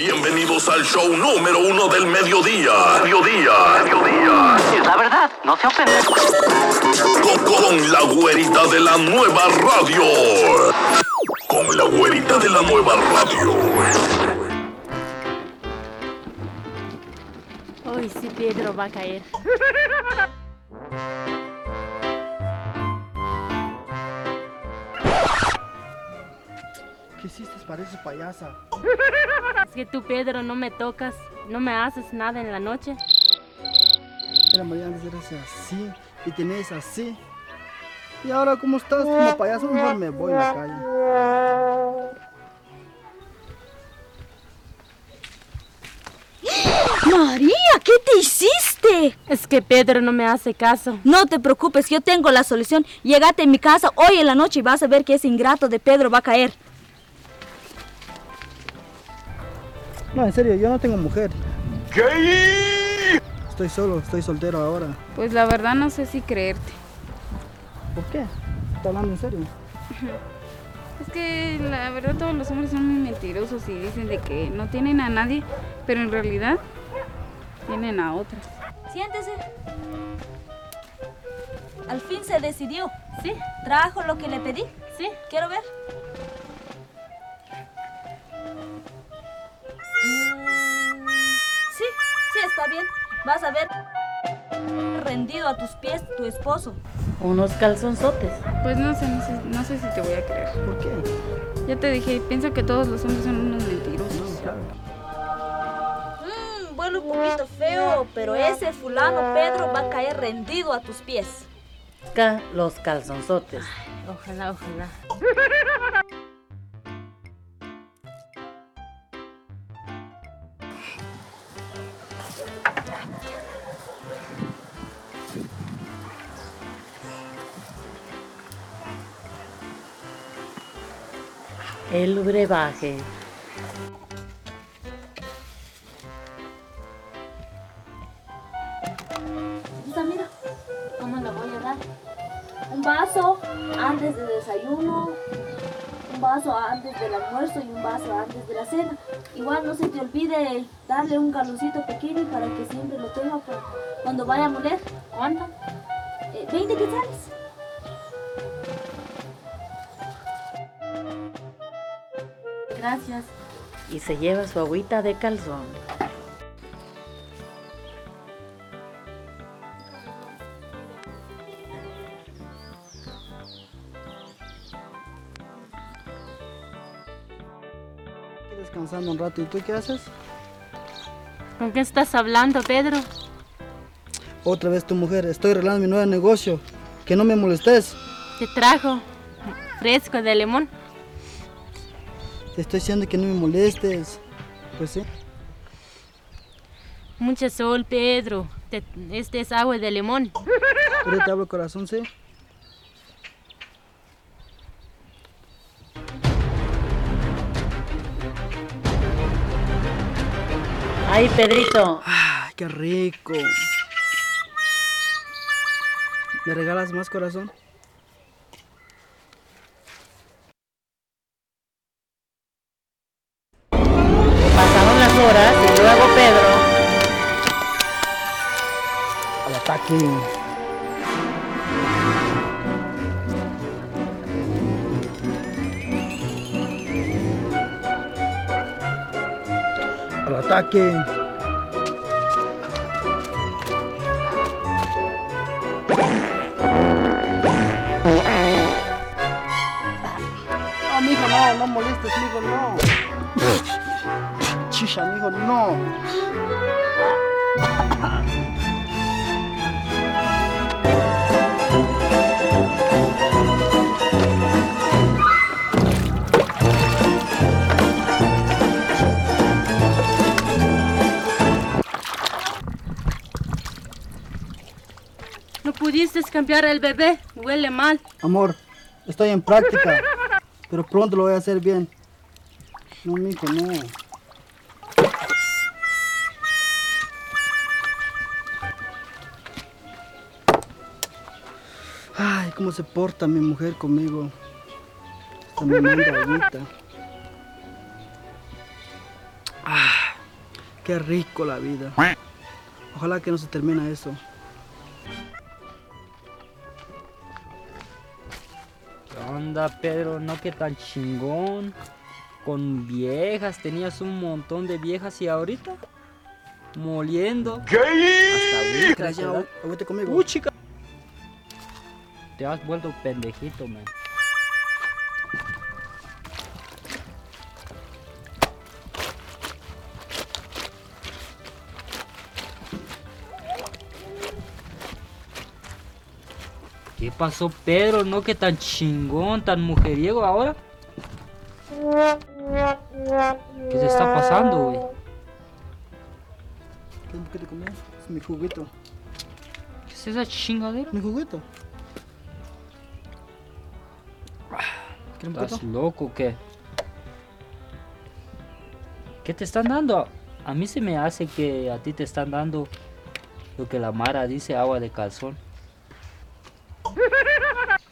Bienvenidos al show número uno del mediodía. Mediodía. Mediodía. Es la verdad, no se ofende. Con, con la güerita de la nueva radio. Con la güerita de la nueva radio. Uy, sí, Pedro va a caer. ¿Qué hiciste? Pareces payasa. Es que tú, Pedro, no me tocas, no me haces nada en la noche. Era María, antes eras así y tenías así. Y ahora, ¿cómo estás? Como payaso, mejor me voy a la calle. María, ¿qué te hiciste? Es que Pedro no me hace caso. No te preocupes, yo tengo la solución. Llegate en mi casa hoy en la noche y vas a ver que ese ingrato de Pedro va a caer. No, en serio, yo no tengo mujer. Estoy solo, estoy soltero ahora. Pues la verdad no sé si creerte. ¿Por qué? ¿Estás hablando en serio? Es que la verdad todos los hombres son muy mentirosos y dicen de que no tienen a nadie, pero en realidad tienen a otras. Siéntese. Al fin se decidió. ¿Sí? ¿Trajo lo que le pedí? ¿Sí? Quiero ver. Sí, sí, está bien. Vas a ver rendido a tus pies tu esposo. Unos calzonzotes. Pues no sé, no sé, no sé si te voy a creer. ¿Por qué? Ya te dije, pienso que todos los hombres son unos mentirosos. Mm, bueno, un poquito feo, pero ese fulano Pedro va a caer rendido a tus pies. Ca- los calzonzotes. Ojalá, ojalá. El brebaje. Esta, mira, ¿cómo la voy a dar? Un vaso antes del desayuno, un vaso antes del almuerzo y un vaso antes de la cena. Igual no se te olvide darle un galoncito pequeño para que siempre lo tenga cuando vaya a moler. ¿Cuánto? Eh, 20 quetzales. Gracias. Y se lleva su agüita de calzón. Estoy descansando un rato. ¿Y tú qué haces? ¿Con qué estás hablando, Pedro? Otra vez tu mujer. Estoy arreglando mi nuevo negocio. Que no me molestes. Te trajo fresco de limón. Te estoy diciendo que no me molestes. Pues sí. Mucho sol, Pedro. Te- este es agua de limón. Ahorita te hablo corazón, sí. ¡Ay, Pedrito! Ay, qué rico. ¿Me regalas más corazón? Horas y luego Pedro. Al ataque. Al ataque. No, mijo, no, no molestes, mijo, no. Mijo, no. No pudiste cambiar el bebé. Huele mal. Amor, estoy en práctica, pero pronto lo voy a hacer bien. No, mijo, no. Cómo se porta mi mujer conmigo. Hasta me manda agüita. Ah. Qué rico la vida. Ojalá que no se termine eso. ¿Qué onda, Pedro? No que tan chingón. Con viejas, tenías un montón de viejas y ahorita moliendo. ¿Qué? Hasta vete conmigo. Uh, chica. Te has vuelto pendejito, man. ¿Qué pasó, Pedro? No que tan chingón, tan mujeriego ahora. ¿Qué te está pasando, güey? ¿Qué te comes? Es mi juguito. ¿Qué es esa chingadera? Mi juguito. Un ¿Estás loco o qué? ¿Qué te están dando? A mí se me hace que a ti te están dando lo que la Mara dice, agua de calzón.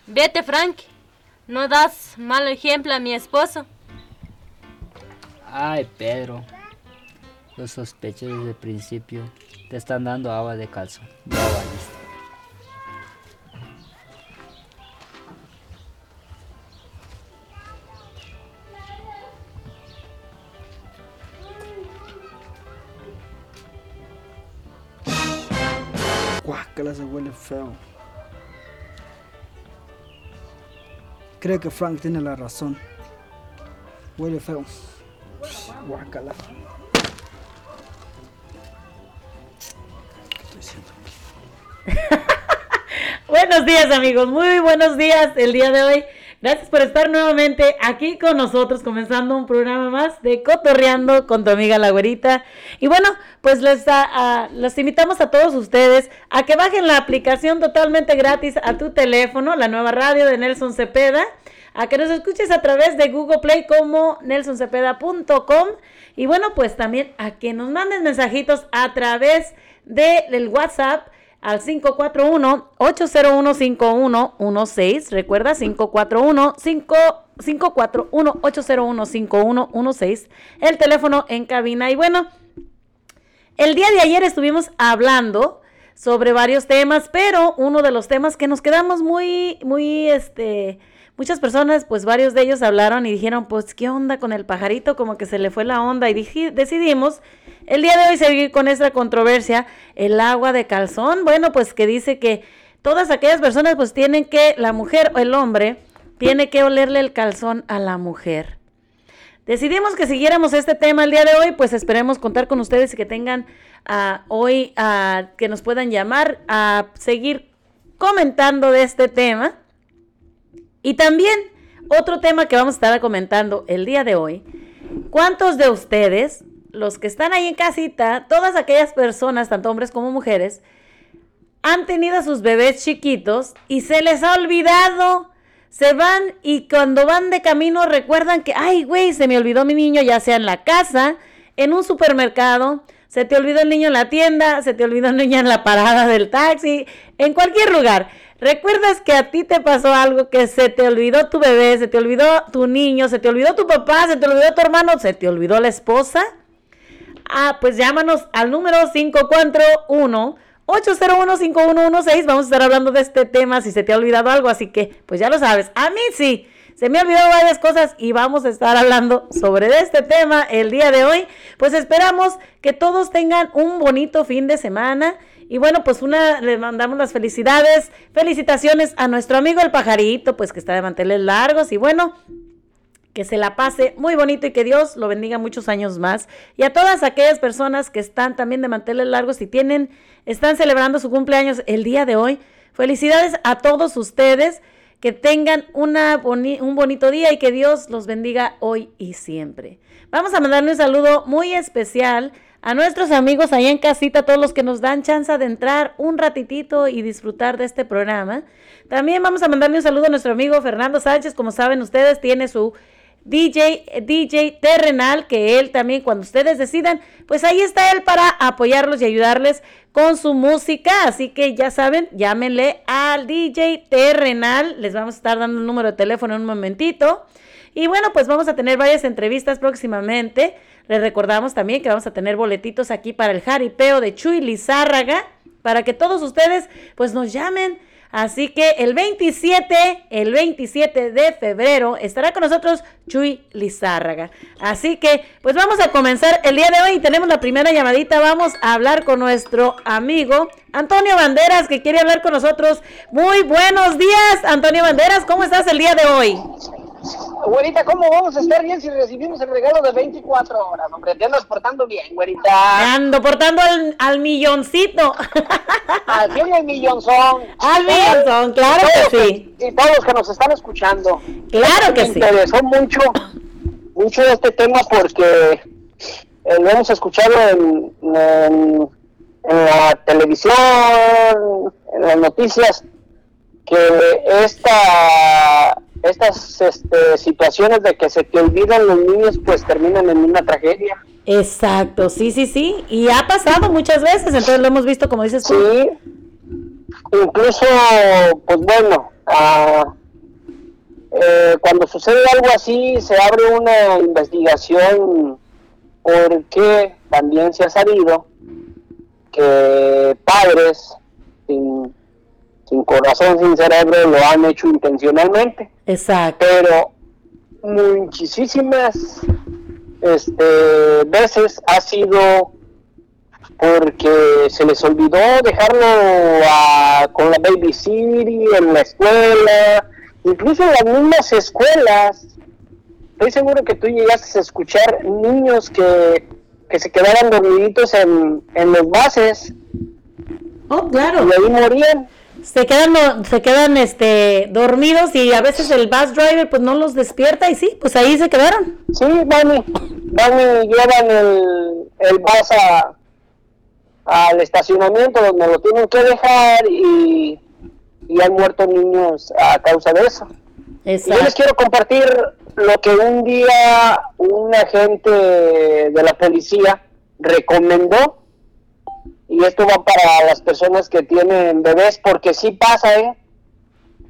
Vete, Frank. No das mal ejemplo a mi esposo. Ay, Pedro. Lo sospeché desde el principio. Te están dando agua de calzón. Ya Guácala, se huele feo. Creo que Frank tiene la razón. Huele feo. Guácala. Buenos días amigos, muy buenos días el día de hoy. Gracias por estar nuevamente aquí con nosotros, comenzando un programa más de Cotorreando con tu amiga la güerita. Y bueno, pues les, a- a- los invitamos a todos ustedes a que bajen la aplicación totalmente gratis a tu teléfono, la nueva radio de Nelson Cepeda, a que nos escuches a través de Google Play como nelsoncepeda.com. Y bueno, pues también a que nos mandes mensajitos a través del WhatsApp al 541-801-5116. Recuerda, 541-801-5116. El teléfono en cabina. Y bueno, el día de ayer estuvimos hablando sobre varios temas, pero uno de los temas que nos quedamos muy, muy, este, muchas personas, pues varios de ellos hablaron y dijeron, pues, ¿qué onda con el pajarito? Como que se le fue la onda y decidimos el día de hoy seguir con esta controversia, el agua de calzón. Bueno, pues que dice que todas aquellas personas, pues tienen que, la mujer o el hombre, tiene que olerle el calzón a la mujer. Decidimos que siguiéramos este tema el día de hoy, pues esperemos contar con ustedes y que tengan ah, hoy, ah, que nos puedan llamar a seguir comentando de este tema. Y también otro tema que vamos a estar comentando el día de hoy. ¿Cuántos de ustedes, los que están ahí en casita, todas aquellas personas, tanto hombres como mujeres, han tenido a sus bebés chiquitos y se les ha olvidado? Se van y cuando van de camino recuerdan que, ay, güey, se me olvidó mi niño, ya sea en la casa, en un supermercado, se te olvidó el niño en la tienda, se te olvidó el niño en la parada del taxi, en cualquier lugar. ¿Recuerdas que a ti te pasó algo que se te olvidó tu bebé, se te olvidó tu niño, se te olvidó tu papá, se te olvidó tu hermano, se te olvidó la esposa? Ah, pues llámanos al número 541 801-5116. Vamos a estar hablando de este tema si se te ha olvidado algo, así que pues ya lo sabes. A mí sí, se me han olvidado varias cosas y vamos a estar hablando sobre este tema el día de hoy. Pues esperamos que todos tengan un bonito fin de semana. Y bueno, pues una, le mandamos las felicidades, felicitaciones a nuestro amigo el pajarito, pues que está de manteles largos. Y bueno, que se la pase muy bonito y que Dios lo bendiga muchos años más. Y a todas aquellas personas que están también de manteles largos y tienen, están celebrando su cumpleaños el día de hoy. Felicidades a todos ustedes. Que tengan una boni- un bonito día y que Dios los bendiga hoy y siempre. Vamos a mandarle un saludo muy especial a nuestros amigos allá en casita, todos los que nos dan chance de entrar un ratitito y disfrutar de este programa. También vamos a mandarle un saludo a nuestro amigo Fernando Sánchez, como saben ustedes, tiene su DJ, DJ terrenal, que él también cuando ustedes decidan, pues ahí está él para apoyarlos y ayudarles con su música. Así que ya saben, llámenle al DJ terrenal. Les vamos a estar dando un número de teléfono en un momentito. Y bueno, pues vamos a tener varias entrevistas próximamente. Les recordamos también que vamos a tener boletitos aquí para el jaripeo de Chuy Lizárraga, para que todos ustedes pues nos llamen Así que el 27, el 27 de febrero estará con nosotros Chuy Lizárraga. Así que pues vamos a comenzar el día de hoy. Tenemos la primera llamadita. Vamos a hablar con nuestro amigo Antonio Banderas que quiere hablar con nosotros. Muy buenos días, Antonio Banderas. ¿Cómo estás el día de hoy? Güerita, ¿cómo vamos a estar bien si recibimos el regalo de 24 horas? Hombre, te andas portando bien, güerita. Me ando portando al, al milloncito. Al fin el millonzón. Al millonzón, claro que sí. Y todos los que nos están escuchando. Claro que me sí. interesó mucho, mucho este tema porque eh, lo hemos escuchado en, en, en la televisión, en las noticias, que esta estas este, situaciones de que se te olvidan los niños pues terminan en una tragedia. Exacto, sí, sí, sí. Y ha pasado muchas veces, entonces lo hemos visto como dices tú. Sí, incluso, pues bueno, ah, eh, cuando sucede algo así se abre una investigación porque también se ha sabido que padres sin, sin corazón, sin cerebro, lo han hecho intencionalmente. Exacto. Pero muchísimas este, veces ha sido porque se les olvidó dejarlo a- con la baby city en la escuela, incluso en las mismas escuelas. Estoy seguro que tú llegaste a escuchar niños que, que se quedaban dormiditos en, en los bases Oh, claro. y ahí morían. Se quedan, se quedan este, dormidos y a veces el bus driver pues no los despierta y sí, pues ahí se quedaron. Sí, van y, van y llevan el, el bus a- al estacionamiento donde lo tienen que dejar y, y han muerto niños a causa de eso. Y yo les quiero compartir lo que un día un agente de la policía recomendó y esto va para las personas que tienen bebés porque sí pasa, ¿eh?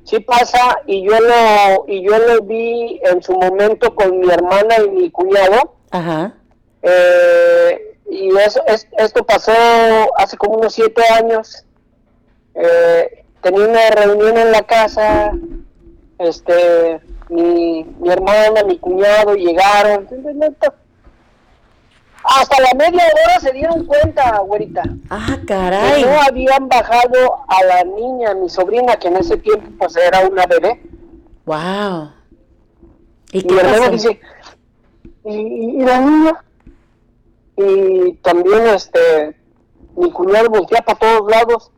Sí pasa y yo lo y yo lo vi en su momento con mi hermana y mi cuñado Ajá. eh, y eso, es, esto pasó hace como unos siete años. Eh, tenía una reunión en la casa, este, mi, mi hermana, mi cuñado llegaron. Hasta la media hora se dieron cuenta, güerita, Ah, que caray. no habían bajado a la niña, mi sobrina, que en ese tiempo pues era una bebé. Wow. ¿Y Y qué pasó? dice, ¿y, y- y la niña? Y también este, mi cuñado voltea para todos lados.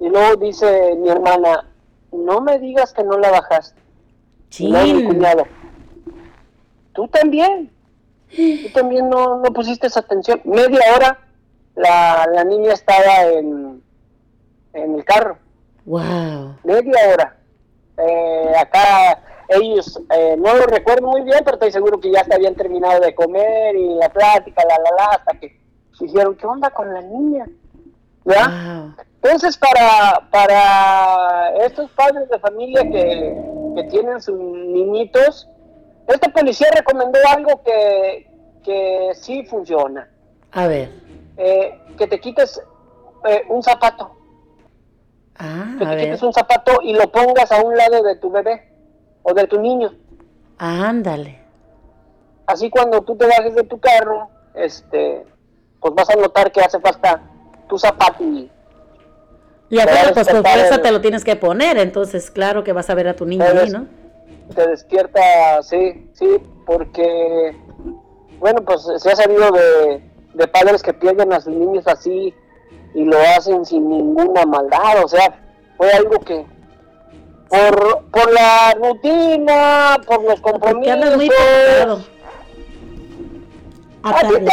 Y luego dice mi hermana, no me digas que no la bajaste. Y luego mi cuñado, tú también. Tú también no, no pusiste esa atención. Media hora la, la niña estaba en, en el carro Wow. media hora. Eh, acá ellos, eh, no lo recuerdo muy bien, pero estoy seguro que ya se habían terminado de comer y la plática, la, la, la, hasta que dijeron, ¿qué onda con la niña? ¿Ya? Wow. Entonces, para, para estos padres de familia que, que tienen sus niñitos, este policía recomendó algo que, que sí funciona. A ver. Eh, que te quites eh, un zapato Ah, que a te ver. quites un zapato y lo pongas a un lado de tu bebé o de tu niño. Ándale. Así cuando tú te bajes de tu carro, este, pues vas a notar que hace falta tu zapato y Y aparte, pues está fuerza te lo tienes que poner, entonces claro que vas a ver a tu niño ahí, ¿no? Te despierta, sí, sí, porque, bueno, pues se ha sabido de, de padres que pierden a sus niños así y lo hacen sin ninguna maldad, o sea, fue algo que por, por la rutina, por los Porque muy compromisos, pesado. A ti, te,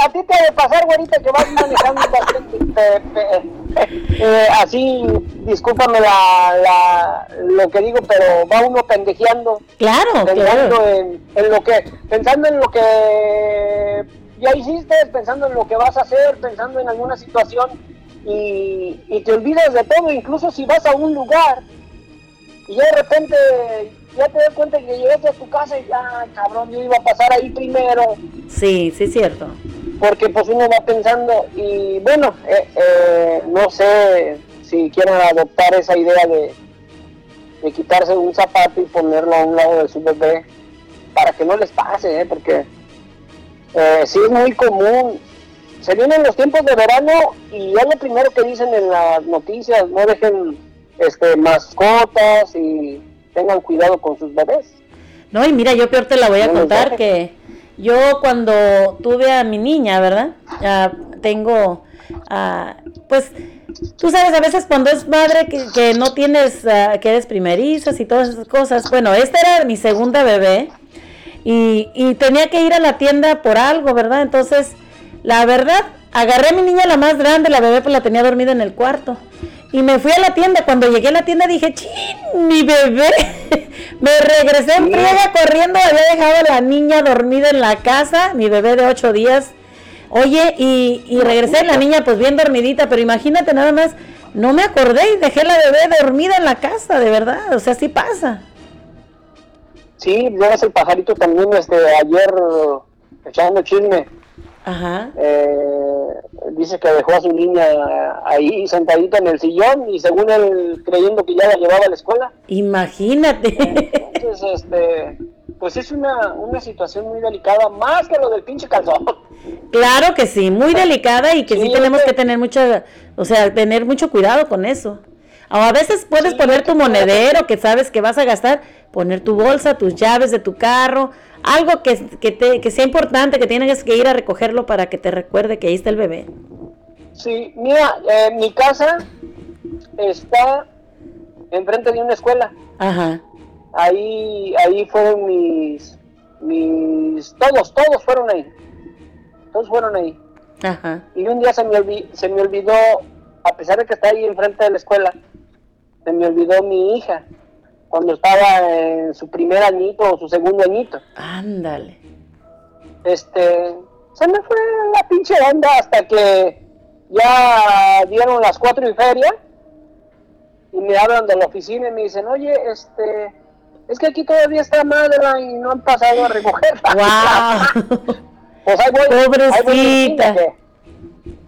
a ti te debe pasar, güerita, que vas manejando bastante, pe- pe- eh, así, discúlpame la, la, lo que digo, pero va uno pendejeando, Claro, pensando claro. en, en lo que, pensando en lo que ya hiciste, pensando en lo que vas a hacer, pensando en alguna situación y, y te olvidas de todo, incluso si vas a un lugar y de repente ya te das cuenta que llegaste a tu casa y ya, cabrón, yo iba a pasar ahí primero. Sí, sí, es cierto. Porque pues uno va pensando, y bueno, eh, eh, no sé si quieren adoptar esa idea de, de quitarse un zapato y ponerlo a un lado de su bebé para que no les pase, ¿eh? porque eh, sí es muy común. Se vienen los tiempos de verano y es lo primero que dicen en las noticias, no dejen este, mascotas y tengan cuidado con sus bebés. No, y mira, yo peor te la voy a No contar que yo cuando tuve a mi niña, ¿verdad? Ya tengo, ah, pues, tú sabes, a veces cuando es madre que, que no tienes, ah, que eres primerizas y todas esas cosas. Bueno, esta era mi segunda bebé y, y tenía que ir a la tienda por algo, ¿verdad? Entonces, la verdad, agarré a mi niña la más grande, la bebé pues la tenía dormida en el cuarto. Y me fui a la tienda. Cuando llegué a la tienda dije, ¡chin! Mi bebé. me regresé en friega corriendo. Había dejado a la niña dormida en la casa. Mi bebé de ocho días. Oye, y, y regresé la niña pues bien dormidita. Pero imagínate nada más. No me acordé y dejé la bebé dormida en la casa, de verdad. O sea, sí pasa. Sí, ves el pajarito también, este, ayer echando chisme, Ajá. eh, dice que dejó a su niña ahí sentadita en el sillón y según él creyendo que ya la llevaba a la escuela. Imagínate. Entonces, este, pues es una, una situación muy delicada, más que lo del pinche calzón. Claro que sí, muy delicada y que sí, Sí, tenemos que- que tener mucha, o sea, tener mucho cuidado con eso. O a veces puedes Sí, poner tu monedero que sabes que vas a gastar, poner tu bolsa, tus llaves de tu carro, algo que, que, te- que sea importante, que tienes que ir a recogerlo para que te recuerde que ahí está el bebé. Sí, mira, eh, mi casa está enfrente de una escuela. Ajá. Ahí, ahí fueron mis, mis, todos, todos fueron ahí. Todos fueron ahí. Ajá. Y un día se me, olvi- se me olvidó, a pesar de que está ahí enfrente de la escuela, se me olvidó mi hija cuando estaba en su primer añito o su segundo añito. Ándale. Este, se me fue la pinche onda hasta que ya dieron las cuatro y feria y me hablan de la oficina y me dicen, oye, este, es que aquí todavía está Madeline y no han pasado a recogerla. ¡Wow! Pues ahí voy, ahí voy Pobrecita. imagínate.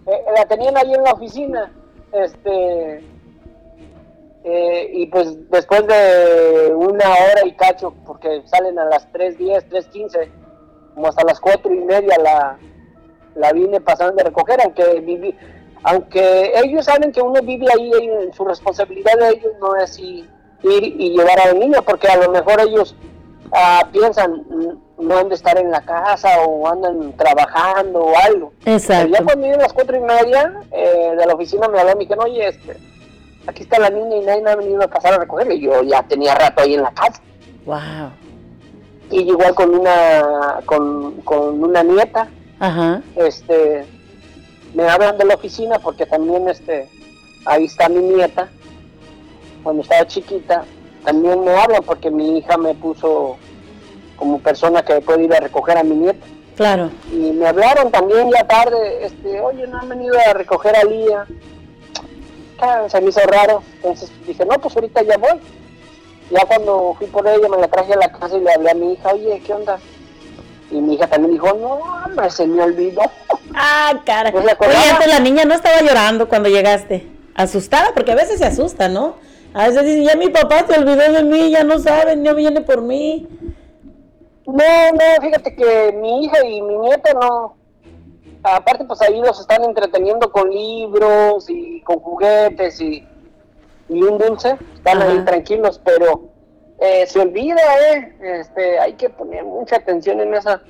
Eh, la tenían ahí en la oficina. Este. Eh, y pues después de una hora y cacho, porque salen a las 3.10, 3.15, como hasta las 4 y media la, la vine pasando a recoger, aunque viví, aunque ellos saben que uno vive ahí, en su responsabilidad de ellos no es ir y llevar a los niños, porque a lo mejor ellos ah, piensan, "Mm, no han de estar en la casa o andan trabajando o algo. Pero ya Exacto. cuando iban las cuatro y media eh, de la oficina me habló y me dijeron, oye, este, aquí está la niña y nadie me ha venido a pasar a recogerla. Y yo ya tenía rato ahí en la casa. Wow. Y igual con una, con, con una nieta, Ajá. este, me hablan de la oficina porque también, este, ahí está mi nieta, cuando estaba chiquita, también me hablan porque mi hija me puso como persona que puede ir a recoger a mi nieta. Claro. Y me hablaron también ya tarde, este, oye, no han venido a recoger a Lía. Ah, se me hizo raro, entonces dije, no, pues ahorita ya voy. Ya cuando fui por ella me la traje a la casa y le hablé a mi hija, oye, ¿qué onda? Y mi hija también dijo, no, hombre, se me olvidó. Ah, cara. ¿No se acordaba? Oye, antes la niña no estaba llorando cuando llegaste. Asustada, porque a veces se asusta, ¿no? A veces dicen, ya mi papá se olvidó de mí, ya no saben, no viene por mí. No, no, fíjate que mi hija y mi nieta no. Aparte, pues ahí los están entreteniendo con libros y con juguetes y, y un dulce. Están ahí tranquilos, pero eh, se olvida, ¿eh? Este, hay que poner mucha atención en, esa,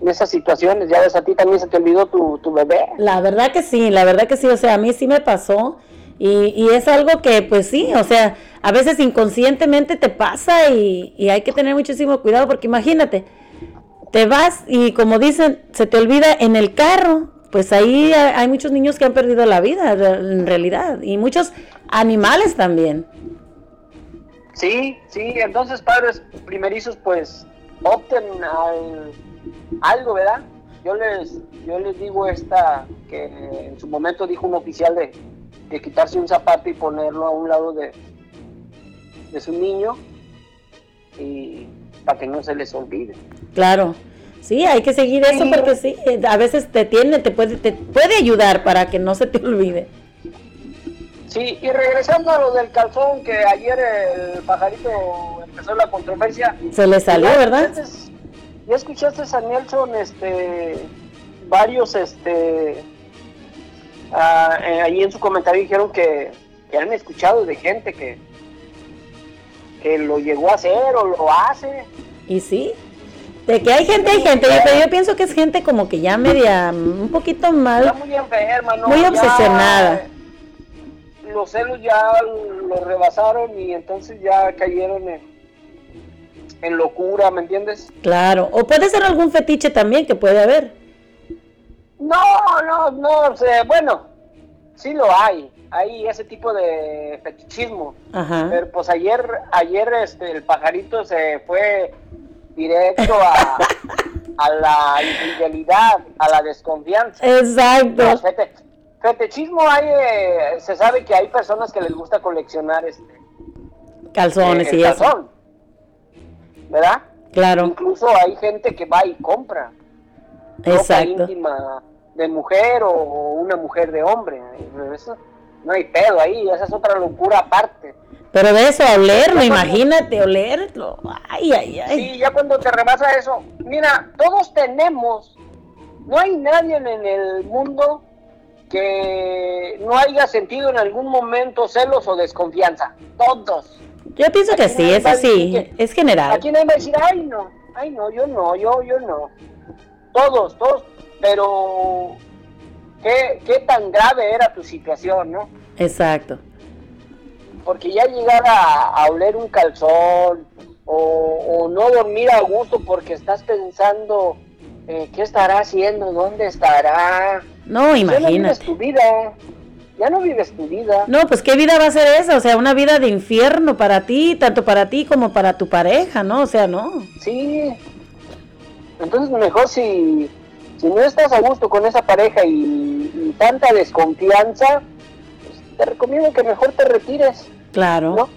en esas situaciones. Ya ves, a ti también se te olvidó tu, tu bebé. La verdad que sí, la verdad que sí, o sea, a mí sí me pasó y, y es algo que pues sí, o sea, a veces inconscientemente te pasa y, y hay que tener muchísimo cuidado porque imagínate, te vas y como dicen, se te olvida en el carro, pues ahí hay muchos niños que han perdido la vida en realidad y muchos animales también. Sí, sí, entonces padres primerizos pues opten al algo, ¿verdad? Yo les, yo les digo esta que en su momento dijo un oficial de, de quitarse un zapato y ponerlo a un lado de, de su niño. y para que no se les olvide. Claro. Sí, hay que seguir eso Sí. porque sí, eh, a veces te tiene, te puede, te puede ayudar para que no se te olvide. Sí, y regresando a lo del calzón, que ayer el pajarito empezó la controversia. Se le salió, ¿Ya ¿verdad? ¿Ya escuchaste a Nelson, este, varios, este, ah, eh, ahí en su comentario dijeron que, que han escuchado de gente que, que lo llegó a hacer o lo hace. Y sí, de que hay gente, hay gente, yo, pero yo pienso que es gente como que ya media, mm, un poquito Está mal. muy enferma, ¿no? Muy obsesionada. eh, los celos ya lo rebasaron y entonces ya cayeron en, en locura, ¿me entiendes? Claro, o puede ser algún fetiche también que puede haber. No, no, no, sea, bueno, sí lo hay, hay ese tipo de fetichismo. Ajá. Pero pues ayer, ayer este, el pajarito se fue directo a, a la infidelidad, a la desconfianza. Exacto. Fete- fetichismo hay, eh, se sabe que hay personas que les gusta coleccionar este Calzones eh, y eso. calzón, ¿verdad? Claro, Incluso hay gente que va y compra ropa exacto. íntima de mujer o una mujer de hombre. Eso, no hay pedo ahí, esa es otra locura aparte. Pero de eso, olerlo, imagínate, olerlo. Ay, ay, ay. Sí, ya cuando te rebasa eso, mira, todos tenemos, no hay nadie en el mundo que no haya sentido en algún momento celos o desconfianza. Todos. Yo pienso que sí, nadie eso va a decir sí, que- es general. Aquí nadie va a decir, ay no, ay no, yo no, yo, yo no. Todos, todos, pero qué, qué tan grave era tu situación, ¿no? Exacto. Porque ya llegar a, a oler un calzón o, o no dormir a gusto porque estás pensando eh, qué estará haciendo, dónde estará. No, Ya no vives imagínate. tu vida, ya no vives tu vida. No, pues qué vida va a ser esa, o sea, una vida de infierno para ti, tanto para ti como para tu pareja, ¿no? O sea, no. Sí. Entonces mejor si, si no estás a gusto con esa pareja y, y tanta desconfianza, pues, te recomiendo que mejor te retires, Claro. ¿no?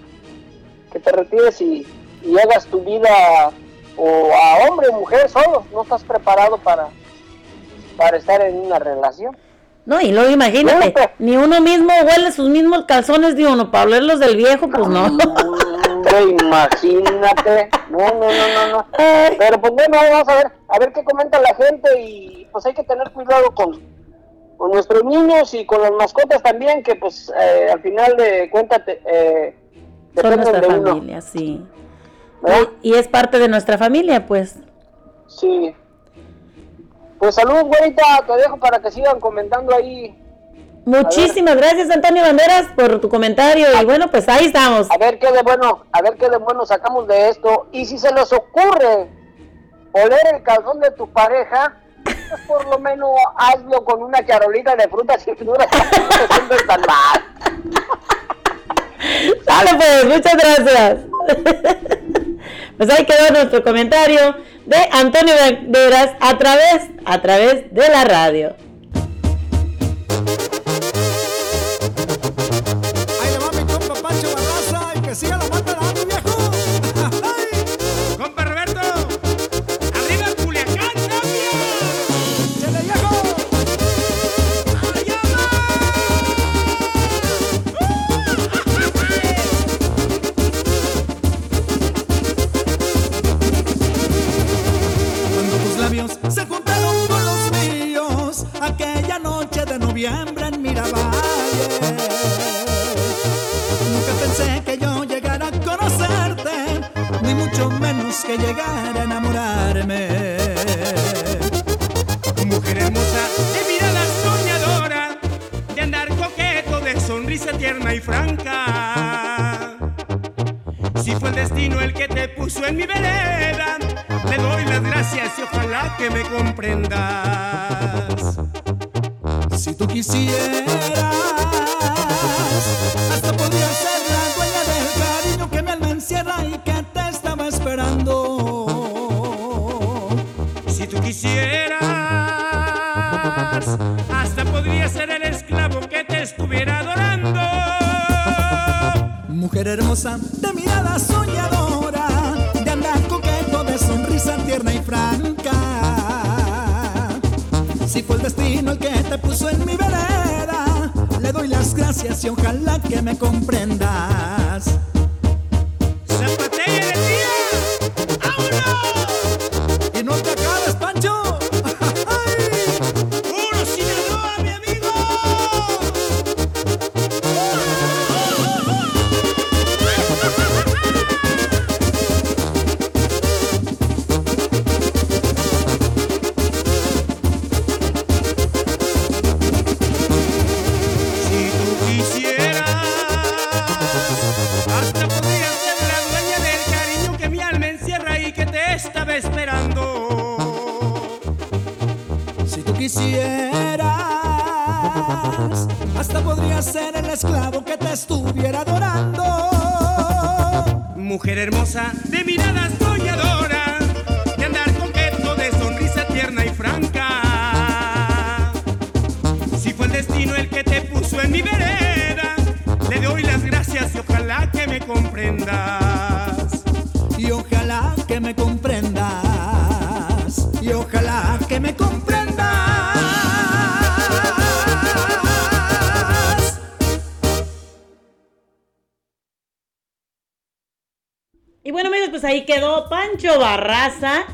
Que te retires y, y hagas tu vida o a hombre o mujer solo. No estás preparado para, para estar en una relación. No, y luego imagínate, ni uno mismo huele sus mismos calzones de uno, para olerlos del viejo, pues no. Imagínate. No, no, no, no, no. Pero pues bueno, vamos a ver, a ver qué comenta la gente y pues hay que tener cuidado con, con nuestros niños y con las mascotas también, que pues eh, al final de cuentas eh, Son nuestra de uno. familia, sí. Y, y es parte de nuestra familia, pues. Sí. Pues saludos, güerita, te dejo para que sigan comentando ahí. Muchísimas gracias, Antonio Banderas, por tu comentario. Y bueno, pues ahí estamos. A ver qué de bueno, a ver qué de bueno sacamos de esto. Y si se les ocurre oler el calzón de tu pareja, pues por lo menos hazlo con una charolita de frutas y verduras. No siempre tan mal. Dale pues, muchas gracias. Pues ahí quedó nuestro comentario de Antonio Banderas a través, a través de la radio. Que llegara a enamorarme. Mujer hermosa, de mirada soñadora, de andar coqueto, de sonrisa tierna y franca. Si fue el destino el que te puso en mi vereda, le doy las gracias y ojalá que me comprendas. Si tú quisieras, Si fue el destino el que te puso en mi vereda, le doy las gracias y ojalá que me comprendas. Pancho Barraza.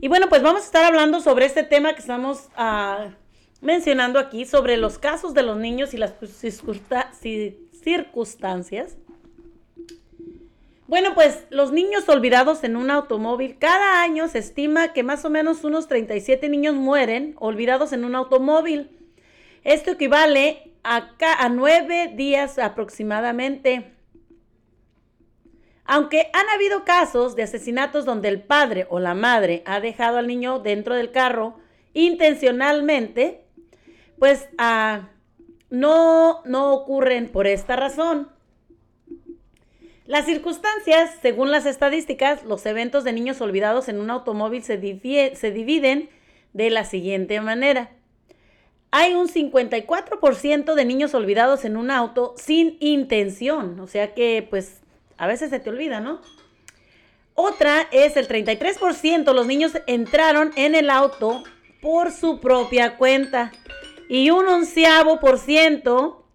Y bueno, pues vamos a estar hablando sobre este tema que estamos ah, mencionando aquí, sobre los casos de los niños y las circunsta- ci- circunstancias. Bueno, pues los niños olvidados en un automóvil, cada año se estima que más o menos unos 37 niños mueren olvidados en un automóvil. Esto equivale a nueve días aproximadamente. Aunque han habido casos de asesinatos donde el padre o la madre ha dejado al niño dentro del carro intencionalmente, pues ah, no, no ocurren por esta razón. Las circunstancias, según las estadísticas, los eventos de niños olvidados en un automóvil se, dividen de la siguiente manera. Hay un 54% de niños olvidados en un auto sin intención, o sea que pues a veces se te olvida, ¿no? Otra es el 33%, los niños entraron en el auto por su propia cuenta. Y un onceavo por ciento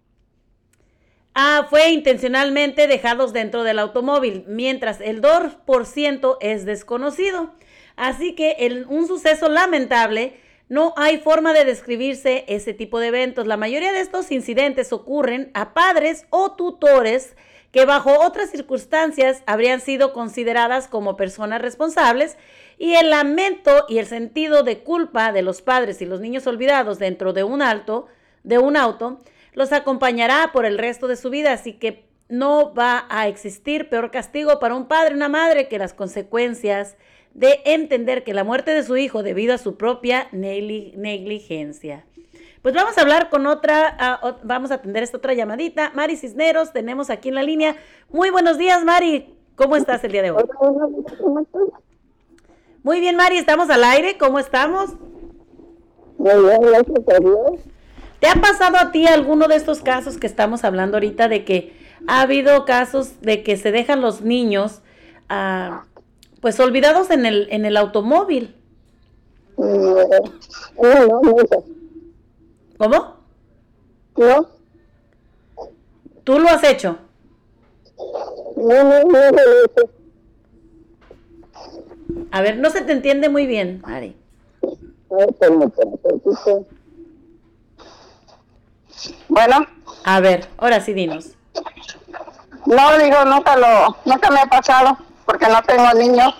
ah, fue intencionalmente dejados dentro del automóvil, mientras el 2% es desconocido. Así que en un suceso lamentable, no hay forma de describirse ese tipo de eventos. La mayoría de estos incidentes ocurren a padres o tutores que bajo otras circunstancias habrían sido consideradas como personas responsables y el lamento y el sentido de culpa de los padres y los niños olvidados dentro de un alto, de un auto, los acompañará por el resto de su vida, así que no va a existir peor castigo para un padre una madre que las consecuencias de entender que la muerte de su hijo debido a su propia negli- negligencia. Pues vamos a hablar con otra, ot- vamos a atender esta otra llamadita. Mari Cisneros, tenemos aquí en la línea. Muy buenos días, Mari. ¿Cómo estás el día de hoy? Muy bien, Mari, estamos al aire. ¿Cómo estamos? Muy bien, gracias a Dios. ¿Te ha pasado a ti alguno de estos casos que estamos hablando ahorita de que ha habido casos de que se dejan los niños ah, pues olvidados en el, en el automóvil? No, no, no. ¿Cómo? No, ¿Tú lo has hecho? no, no, no, no. A ver, no se te entiende muy bien, Mari. Ay, permíteme, tantito. Bueno, A ver, ahora sí dinos. No digo, nunca lo, nunca me ha pasado, porque no tengo niños.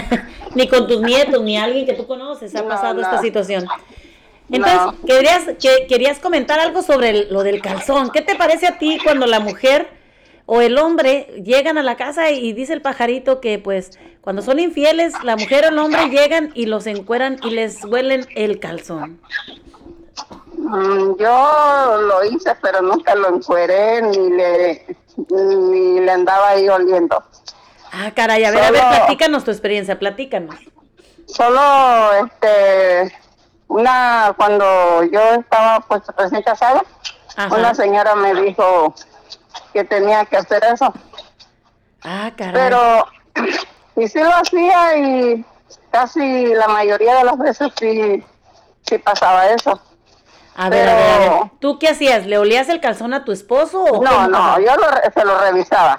Ni con tus nietos, ni alguien que tú conoces ha No, pasado no. esta situación. Entonces, No. querías, que, querías comentar algo sobre el- lo del calzón. ¿Qué te parece a ti cuando la mujer o el hombre llegan a la casa y dice el pajarito que pues cuando son infieles, la mujer o el hombre llegan y los encueran y les huelen el calzón? Mm, Yo lo hice, pero nunca lo encueré, ni le, ni le andaba ahí oliendo. Ah, caray, a ver, a ver, Solo- platícanos tu experiencia, platícanos. Solo, este, una, cuando yo estaba pues recién casada, Ajá. una señora me dijo que tenía que hacer eso. Ah, caray. Pero, y sí lo hacía y casi la mayoría de las veces sí, sí pasaba eso. A ver, a ver, a ver. ¿Tú qué hacías? ¿Le olías el calzón a tu esposo? O No, no, yo lo, re- se lo revisaba.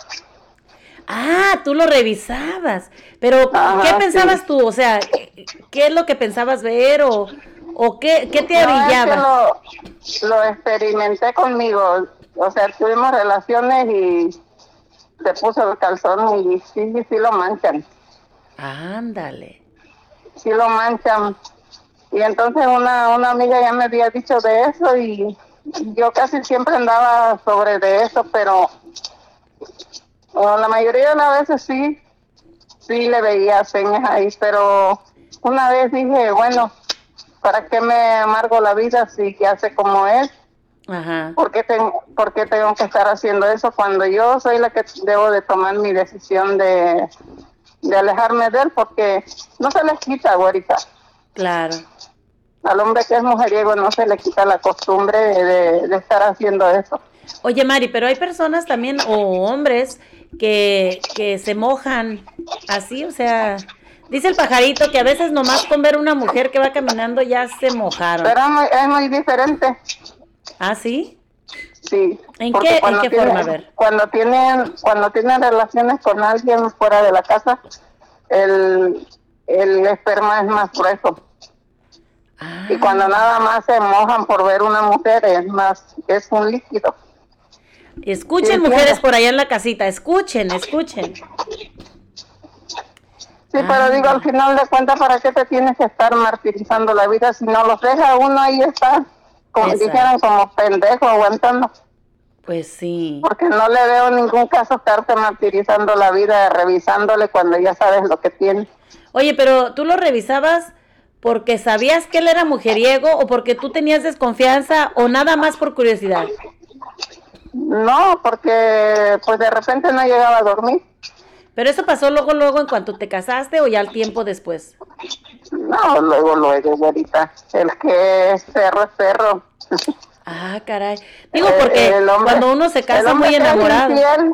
Ah, tú lo revisabas. Pero, Ajá, ¿qué sí. pensabas tú? O sea, ¿qué es lo que pensabas ver o, o qué, qué te No, es que orillaba? lo, lo experimenté conmigo. O sea, tuvimos relaciones y se puso el calzón y sí, sí lo manchan. Ándale. Sí lo manchan. Y entonces una, una amiga ya me había dicho de eso y yo casi siempre andaba sobre de eso, pero o la mayoría de las veces sí, sí le veía señas ahí, pero una vez dije, bueno, ¿para qué me amargo la vida si ya sé cómo es? Ajá. ¿Por qué, tengo, ¿Por qué tengo que estar haciendo eso cuando yo soy la que debo de tomar mi decisión de, de alejarme de él? Porque no se les quita, güerita. Claro. Al hombre que es mujeriego no se le quita la costumbre de, de estar haciendo eso. Oye, Mari, pero hay personas también, o hombres, que, que se mojan así, o sea, dice el pajarito que a veces nomás con ver una mujer que va caminando ya se mojaron. Pero es muy, diferente. ¿Ah, sí? Sí. ¿En qué- en qué tienen- forma? A ver. Cuando tienen, cuando tienen relaciones con alguien fuera de la casa, el, el esperma es más grueso. Ah. Y cuando nada más se mojan por ver una mujer, es más, es un líquido. Escuchen, Sí, mujeres por allá en la casita, escuchen, escuchen. Sí, Ah. pero digo, al final de cuentas, ¿para qué te tienes que estar martirizando la vida si no los deja uno ahí está, como dijeran, como pendejo aguantando? Pues sí. Porque no le veo ningún caso estarte martirizando la vida, revisándole cuando ya sabes lo que tiene. Oye, pero tú lo revisabas porque sabías que él era mujeriego o porque tú tenías desconfianza o nada más por curiosidad. No, porque pues de repente no llegaba a dormir. Pero eso pasó luego, luego en cuanto te casaste o ya al tiempo después. No, luego, luego, ahorita. El que es perro es perro. Ah, caray. Digo, Eh, porque el hombre- cuando uno se casa muy enamorado. infiel,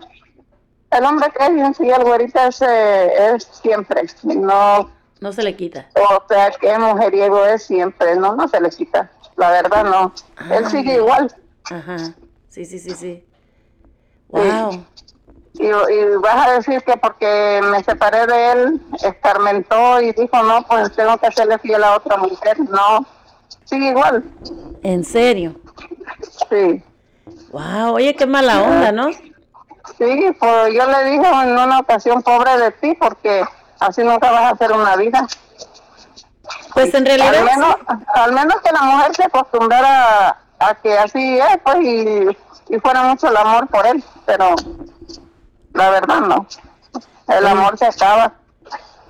el hombre que es infiel, güerita, es, eh, es siempre. No, No se le quita. o sea, que mujeriego es siempre. No, no se le quita. La verdad, no. Él sigue igual. Ajá. Sí, sí, sí, sí. Wow. Y, y vas a decir que porque me separé de él, escarmentó y dijo, no, pues tengo que hacerle fiel a otra mujer. No, sigue igual. En serio. Sí. Wow. Oye, qué mala onda, ¿no? Sí, pues yo le dije en una ocasión, pobre de ti, porque así nunca vas a hacer una vida. Pues en realidad. Al menos, al menos que la mujer se acostumbrara a, a que así es, pues, y, y fuera mucho el amor por él, pero la verdad no. El amor se acaba.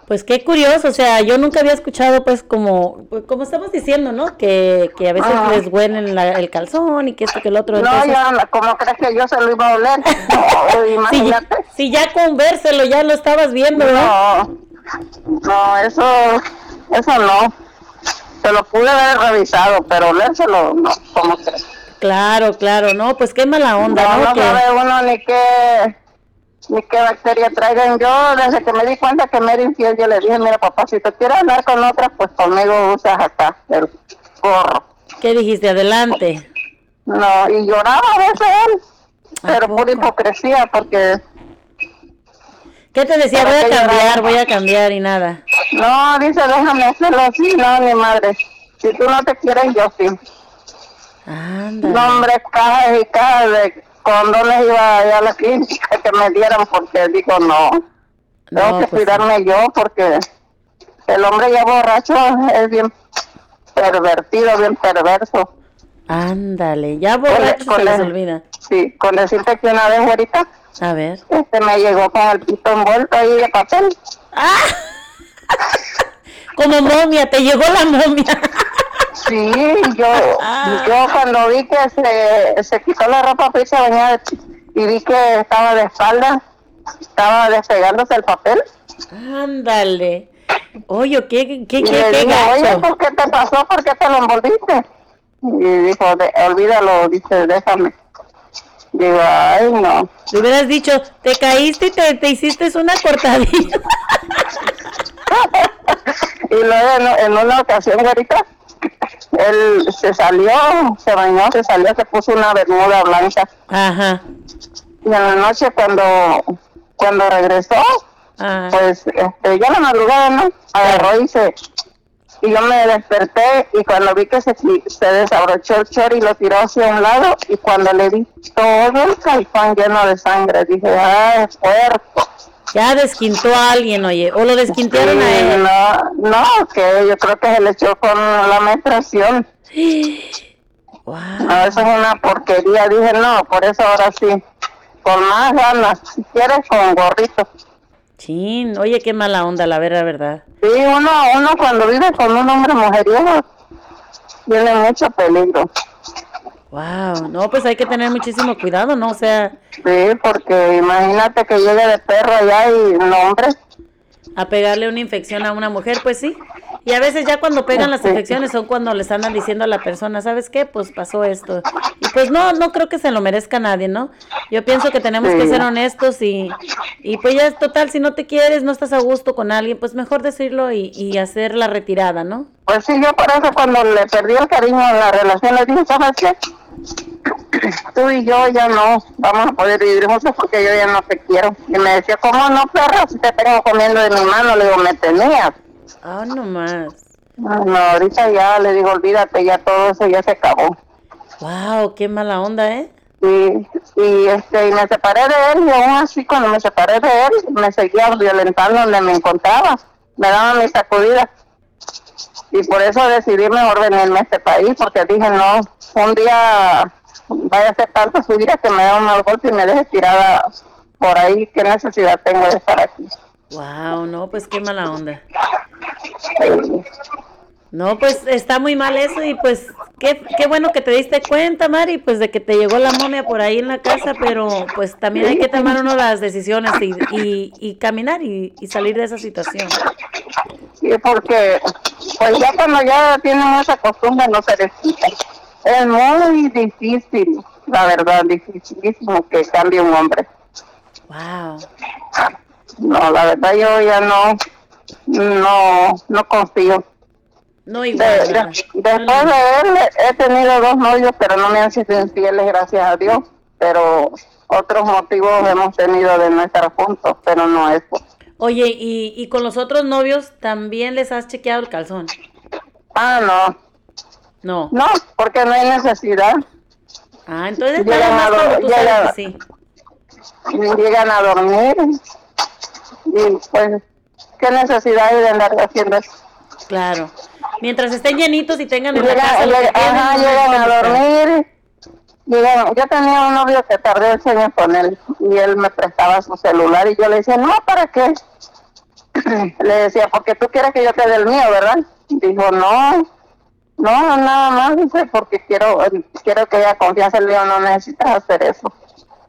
Pues qué curioso, o sea, yo nunca había escuchado, pues, como, pues, como estamos diciendo, ¿no? Que, que a veces Ajá. les huelen la- el calzón y que esto, que el otro. No, entonces- ya, ¿cómo crees que yo se lo iba a oler? Si, imagínate. si ya con vérselo ya lo estabas viendo, ¿verdad? No, no, eso, eso no. Se lo pude haber revisado, pero olérselo, no, ¿cómo crees? Claro, claro, no, pues qué mala onda, No, ¿no? no Que- sabe uno ni qué, ni qué bacteria traigan. Yo, desde que me di cuenta que me era infiel, yo le dije, mira papá, si te quieres hablar con otra, pues conmigo usas acá el gorro. ¿Qué dijiste? Adelante. No, y lloraba a veces él, pero por hipocresía, porque ¿Qué te decía? ¿Para Voy a cambiar, voy a cambiar y nada. no, dice, déjame hacerlo así, no, mi madre. Si tú no te quieres, yo sí. No, hombre, cajas y cajas de condones iba allá a la clínica que me dieran porque digo, no, tengo No, que pues cuidarme yo porque el hombre ya borracho es bien pervertido, bien perverso. Ándale, ya borracho con se les olvida. Sí, con decirte que una vez ahorita A ver. este me llegó con el pito envuelto ahí de papel. Como momia, te llegó la momia. Sí, yo, yo cuando vi que se, se quitó la ropa fui a bañar y vi que estaba de espalda, estaba despegándose el papel. Ándale. Oye, qué, qué, Y qué, le qué dije, oye, gacho. ¿por qué te pasó? ¿Por qué te lo envolviste? Y dijo, de- olvídalo, dice, déjame. Digo, ay, no. Le hubieras dicho, te caíste y te, te hiciste una cortadilla. y luego en, en una ocasión, ahorita, él se salió, se bañó, se salió, se puso una bermuda blanca. Ajá. Y en la noche cuando, cuando regresó, pues este, ya la madrugada, ¿no? Agarró y se... Y yo me desperté y cuando vi que se, se desabrochó el chor y lo tiró hacia un lado y cuando le vi todo el calzón lleno de sangre, dije, ¡ay, puerco! Ya desquintó a alguien, oye, o lo desquintaron a él. No, no, que yo creo que se le echó con la menstruación. No, eso es una porquería. Dije, no, por eso ahora sí, con más ganas, si quieres, con gorrito. Chin, oye, qué mala onda, la verdad, verdad. Sí, uno, uno cuando vive con un hombre mujeriego, tiene mucho peligro. Wow, no, pues hay que tener muchísimo cuidado, ¿no? O sea... Sí, porque imagínate que llegue de perro allá y no, hombre. A pegarle una infección a una mujer, pues sí. Y a veces ya cuando pegan las infecciones son cuando les andan diciendo a la persona, ¿sabes qué? Pues pasó esto. Y pues no, no creo que se lo merezca nadie, ¿no? Yo pienso que tenemos que ser honestos y, y pues ya es total, si no te quieres, no estás a gusto con alguien, pues mejor decirlo y, y hacer la retirada, ¿no? Pues sí, yo por eso cuando le perdí el cariño en la relación le dije, ¿sabes qué? Tú y yo ya no vamos a poder vivir juntos porque yo ya no te quiero. Y me decía, ¿cómo no, perro? Si te tengo comiendo de mi mano, le digo, me tenías. Ah, no más. No, ahorita ya le digo, olvídate, ya todo eso ya se acabó. Wow, qué mala onda, ¿eh? Y, y, este, y me separé de él y aún así cuando me separé de él me seguía violentando donde me encontraba. Me daba mis sacudidas. Y por eso decidí mejor venirme a este país porque dije, no, un día vaya a ser tanto su vida que me da un mal golpe y me deje tirada por ahí. ¿Qué necesidad tengo de estar aquí? Wow, no, pues qué mala onda. No, pues está muy mal eso y pues qué, qué bueno que te diste cuenta, Mari, pues de que te llegó la momia por ahí en la casa, pero pues también hay que tomar uno las decisiones y, y, y caminar y, y, salir de esa situación. Sí, porque pues ya cuando ya tienen esa costumbre no se les quita. Es muy difícil, la verdad, dificilísimo que cambie un hombre. Wow. No, la verdad yo ya no, no, no confío. No igual. De, de, después de él he tenido dos novios, pero no me han sido infieles, gracias a Dios. Pero otros motivos hemos tenido de no estar juntos, pero no eso. Oye, ¿y, y con los otros novios también les has chequeado el calzón? Ah, no. No. No, porque no hay necesidad. Ah, entonces llegan más tú llegan, sabes sí. Llegan a dormir y pues, ¿qué necesidad hay de andar haciendo eso? Claro. Mientras estén llenitos y tengan en Llega, la casa ajá, llegan a dormir. Llegan, yo tenía un novio que tardé ocho años con él y él me prestaba su celular y yo le decía, no, ¿para qué? le decía, porque tú quieres que yo te dé el mío, ¿verdad? Dijo, no, no, nada más, dice, porque quiero, quiero que haya confianza en Dios, no necesitas hacer eso.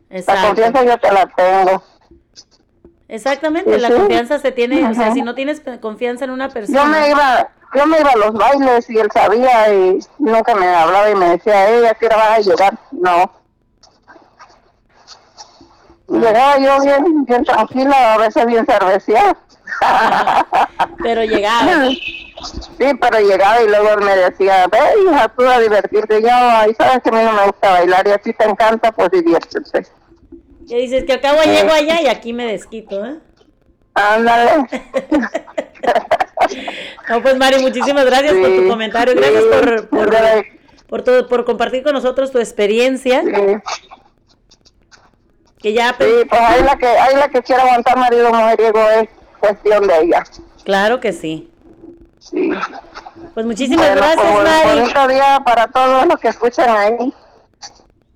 La confianza yo te la tengo. Exactamente, Sí, la confianza se tiene, o sea, si no tienes confianza en una persona. Yo me iba, yo me iba a los bailes y él sabía y nunca me hablaba y me decía, ella quiero vas a llegar. No. Y Llegaba yo bien, bien tranquila, a veces bien cerveceada. Pero llegaba. Sí, pero llegaba y luego me decía, ve hija, tú a divertirte. Y yo, ay, sabes que a mí no me gusta bailar y a ti te encanta, pues diviértete. Y dices que acabo llego allá y aquí me desquito, ¿eh? Ándale. No, pues Mari, muchísimas gracias por tu comentario, gracias sí. por, por, por, tu- por compartir con nosotros tu experiencia. Que ya, Sí, pues ahí la que, ahí la que quiere aguantar marido mujeriego es cuestión de ella. Claro que sí. Sí. Pues muchísimas Bueno, gracias, pues, Mari. bonito día para todos los que escuchan ahí.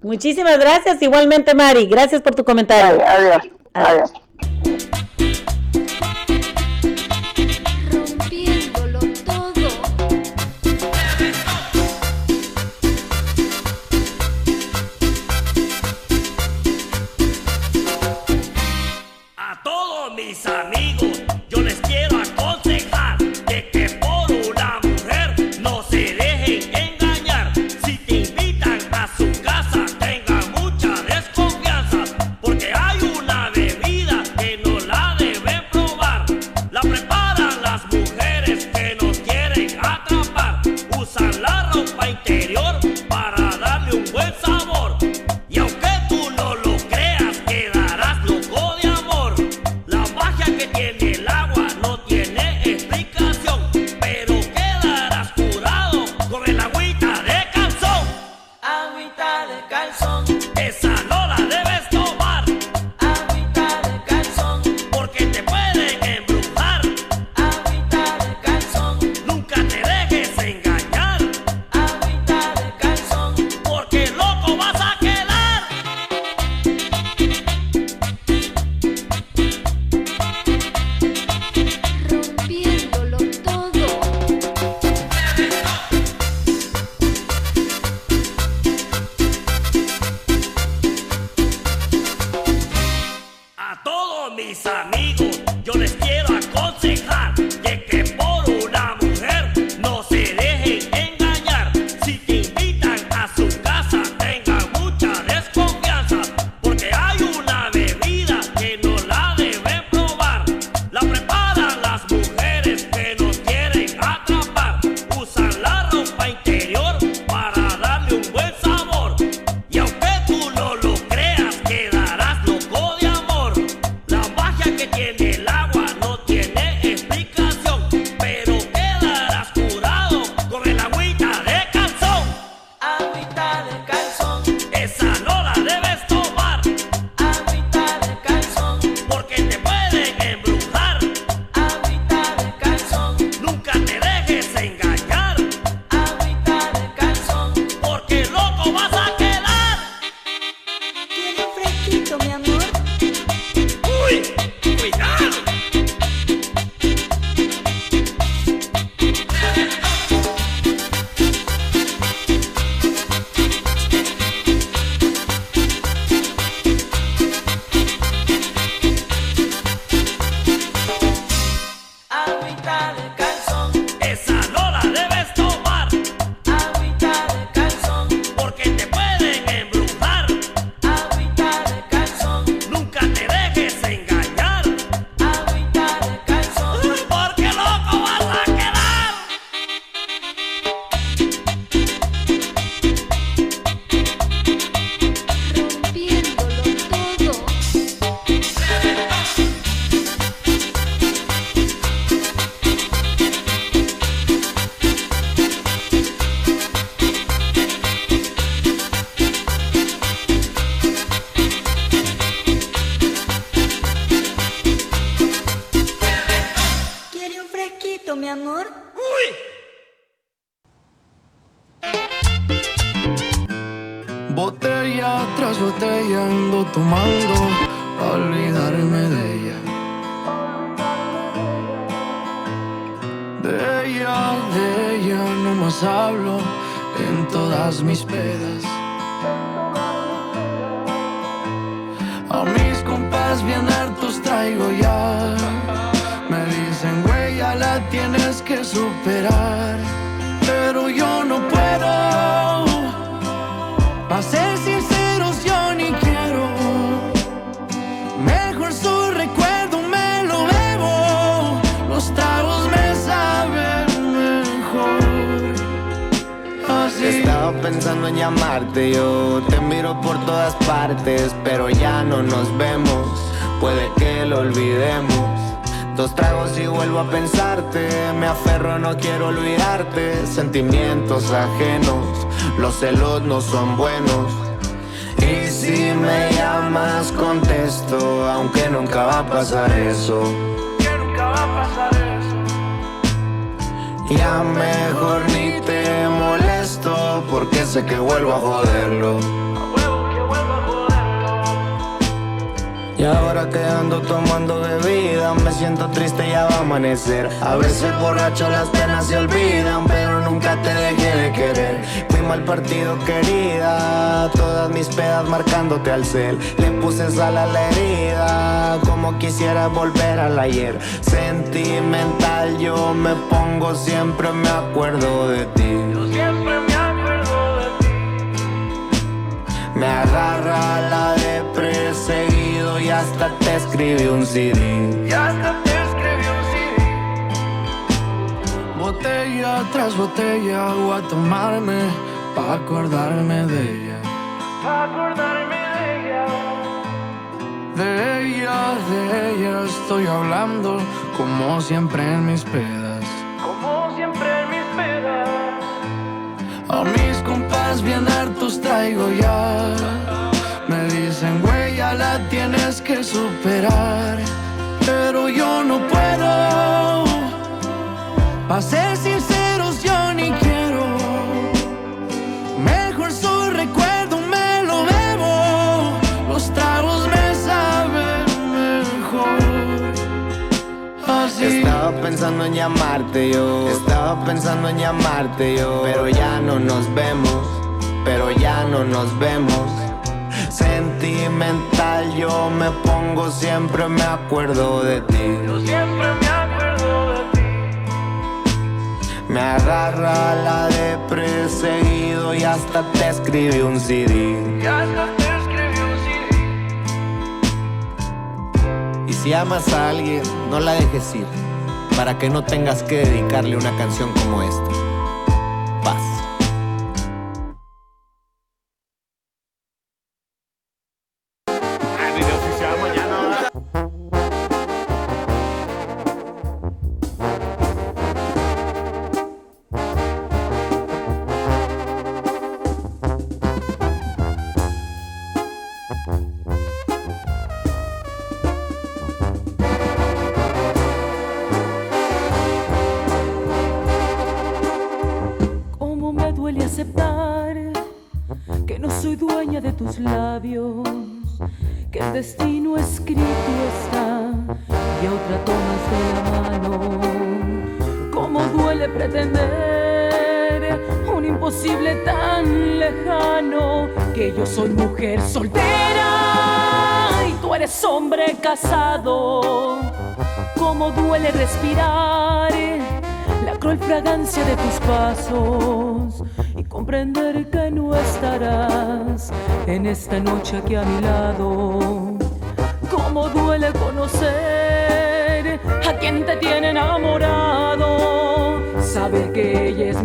Muchísimas gracias, igualmente, Mari. Gracias por tu comentario. Adiós. Adiós. Mejor ni te molesto porque sé que vuelvo a joderlo. Y ahora que ando tomando bebida, me siento triste, ya va a amanecer. A veces borracho las penas se olvidan, pero nunca te dejé de querer. Fui mal partido, querida, todas mis pedas marcándote al cel. Le puse sal a la herida, como quisiera volver al ayer. Sentimental, yo me pongo, siempre me acuerdo de ti. Siempre me acuerdo de ti. Me agarra la de perseguido y hasta te escribí un CD. Y hasta Botella tras botella voy a tomarme pa' acordarme de ella. Pa' acordarme de ella. De ella, de ella estoy hablando como siempre en mis pedas. Como siempre en mis pedas. A mis compas bien hartos traigo ya. Me dicen, güey, ya la tienes que superar. Pero yo no puedo. Pa' ser sinceros, yo ni quiero. Mejor su recuerdo me lo bebo. Los tragos me saben mejor. Así. Estaba pensando en llamarte yo, estaba pensando en llamarte yo, pero ya no nos vemos, pero ya no nos vemos. Sentimental yo me pongo, siempre me acuerdo de ti. Yo siempre me acuerdo de ti. Me agarra la de perseguido y hasta te escribí un CD. Y hasta te escribí un CD. Y si amas a alguien, no la dejes ir, para que no tengas que dedicarle una canción como esta.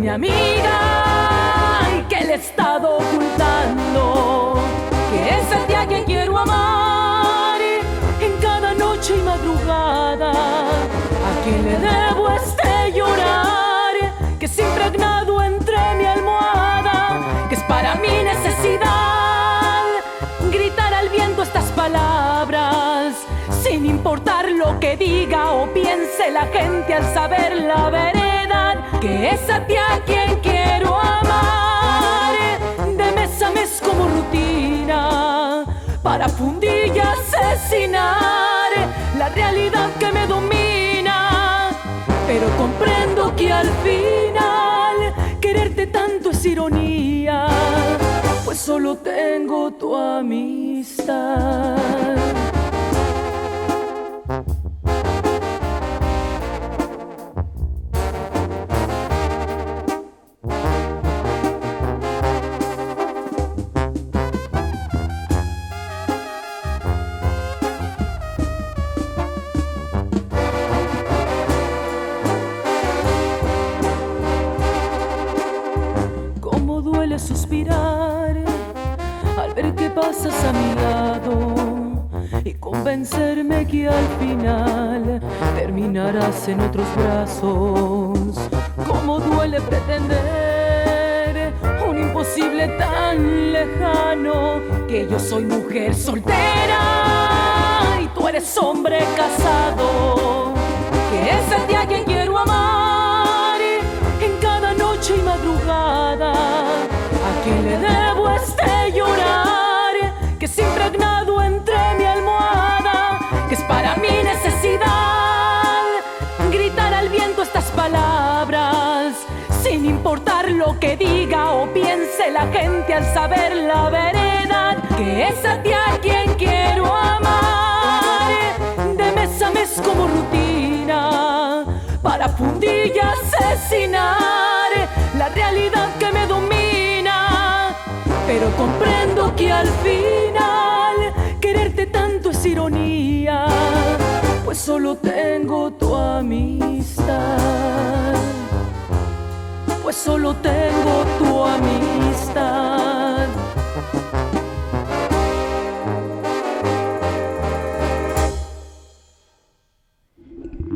Mi amiga y que le he estado ocultando, que es el día que quiero amar en cada noche y madrugada. A quien le debo este llorar que es impregnado entre mi almohada, que es para mi necesidad gritar al viento estas palabras, sin importar lo que diga o piense la gente al saber la que es a ti a quien quiero amar, de mes a mes como rutina, para fundir y asesinar la realidad que me domina, pero comprendo que al final quererte tanto es ironía, pues solo tengo tu amistad. En otros brazos. Cómo duele pretender un imposible tan lejano que yo soy mujer soltera y tú eres hombre casado. Que es el día que que diga o piense la gente al saber la verdad, que es a ti a quien quiero amar, de mes a mes como rutina, para fundir y asesinar la realidad que me domina, pero comprendo que al final quererte tanto es ironía, pues solo tengo tu amistad, solo tengo tu amistad.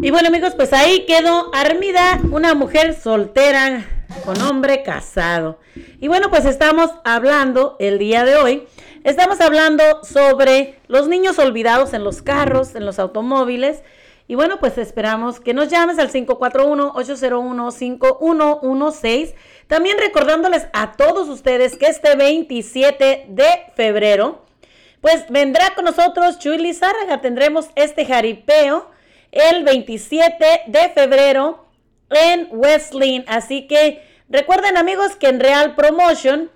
Y bueno amigos, pues ahí quedó Armida, una mujer soltera con hombre casado. Y bueno, pues estamos hablando el día de hoy, estamos hablando sobre los niños olvidados en los carros, en los automóviles. Y bueno, pues esperamos que nos llames al 541-801-5116. También recordándoles a todos ustedes que este 27 de febrero, pues vendrá con nosotros Chuy Lizárraga. Tendremos este jaripeo el 27 de febrero en Wesleyan. Así que recuerden amigos que en Real Promotion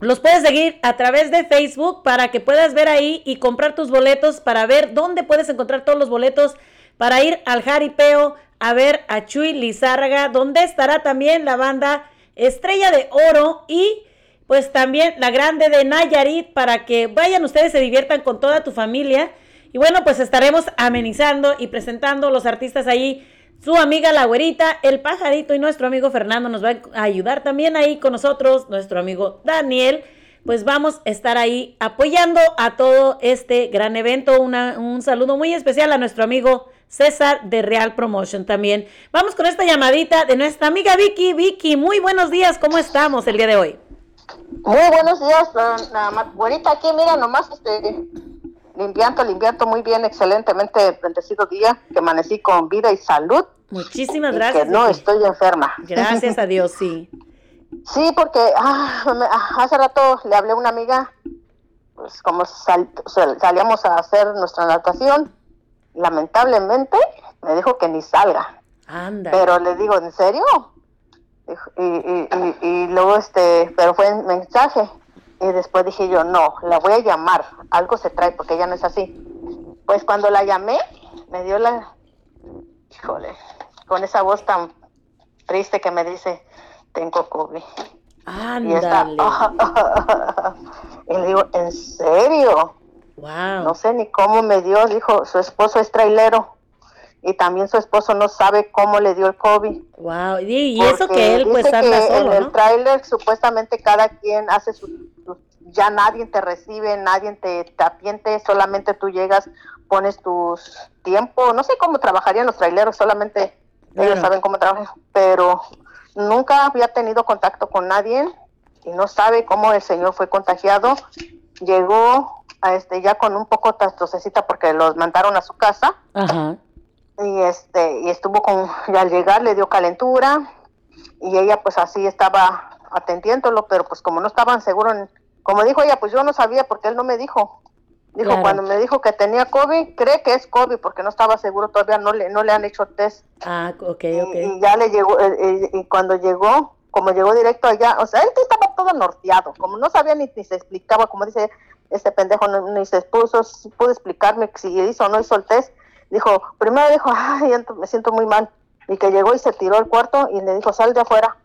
los puedes seguir a través de Facebook para que puedas ver ahí y comprar tus boletos para ver dónde puedes encontrar todos los boletos para ir al jaripeo a ver a Chuy Lizárraga, donde estará también la banda Estrella de Oro y pues también la grande de Nayarit para que vayan ustedes se diviertan con toda tu familia. Y bueno, pues estaremos amenizando y presentando los artistas ahí. Su amiga la güerita, el pajarito y nuestro amigo Fernando nos va a ayudar también ahí con nosotros, nuestro amigo Daniel. Pues vamos a estar ahí apoyando a todo este gran evento. Un saludo muy especial a nuestro amigo César de Real Promotion también. Vamos con esta llamadita de nuestra amiga Vicky. Vicky, muy buenos días, ¿cómo estamos el día de hoy? Muy buenos días, la güerita aquí, mira nomás, este, limpiando, limpiando muy bien, excelentemente bendecido día, que amanecí con vida y salud. Muchísimas y gracias. Que no estoy enferma. Gracias a Dios, sí. Sí, porque ah, ah, hace rato le hablé a una amiga, pues como sal- sal- salíamos a hacer nuestra natación, lamentablemente me dijo que ni salga. Anda. Pero le digo, ¿en serio? Y, y, y, y luego, este, pero fue en mensaje. Y después dije yo, no, la voy a llamar. Algo se trae porque ella no es así. Pues cuando la llamé, me dio la, híjole, con esa voz tan triste que me dice, tengo COVID. Y está, Ándale. y le digo, ¿en serio? Wow. No sé ni cómo me dio, dijo, su esposo es trailero. Y también su esposo no sabe cómo le dio el COVID. Wow. Y, y eso que él pues dice anda que solo, en el tráiler supuestamente cada quien hace su, ya nadie te recibe, nadie te, te atiende, solamente tú llegas, pones tus tiempo, no sé cómo trabajarían los traileros, solamente ellos saben cómo trabajan, pero nunca había tenido contacto con nadie y no sabe cómo el señor fue contagiado. Llegó a este ya con un poco tostecita porque los mandaron a su casa Ajá. y este y estuvo con y al llegar le dio calentura y ella pues así estaba atendiéndolo pero pues como no estaban seguros como dijo ella pues yo no sabía porque él no me dijo dijo Claro. cuando me dijo que tenía covid cree que es covid porque no estaba seguro todavía no le no le han hecho test Ah, ok, y, ok. y ya le llegó eh, eh, y cuando llegó como llegó directo allá o sea él estaba todo norteado como no sabía ni, ni se explicaba como dice este pendejo no- ni se puso pudo explicarme si hizo o no hizo el test. Dijo primero dijo ay me siento muy mal y que llegó y se tiró al cuarto y le dijo sal de afuera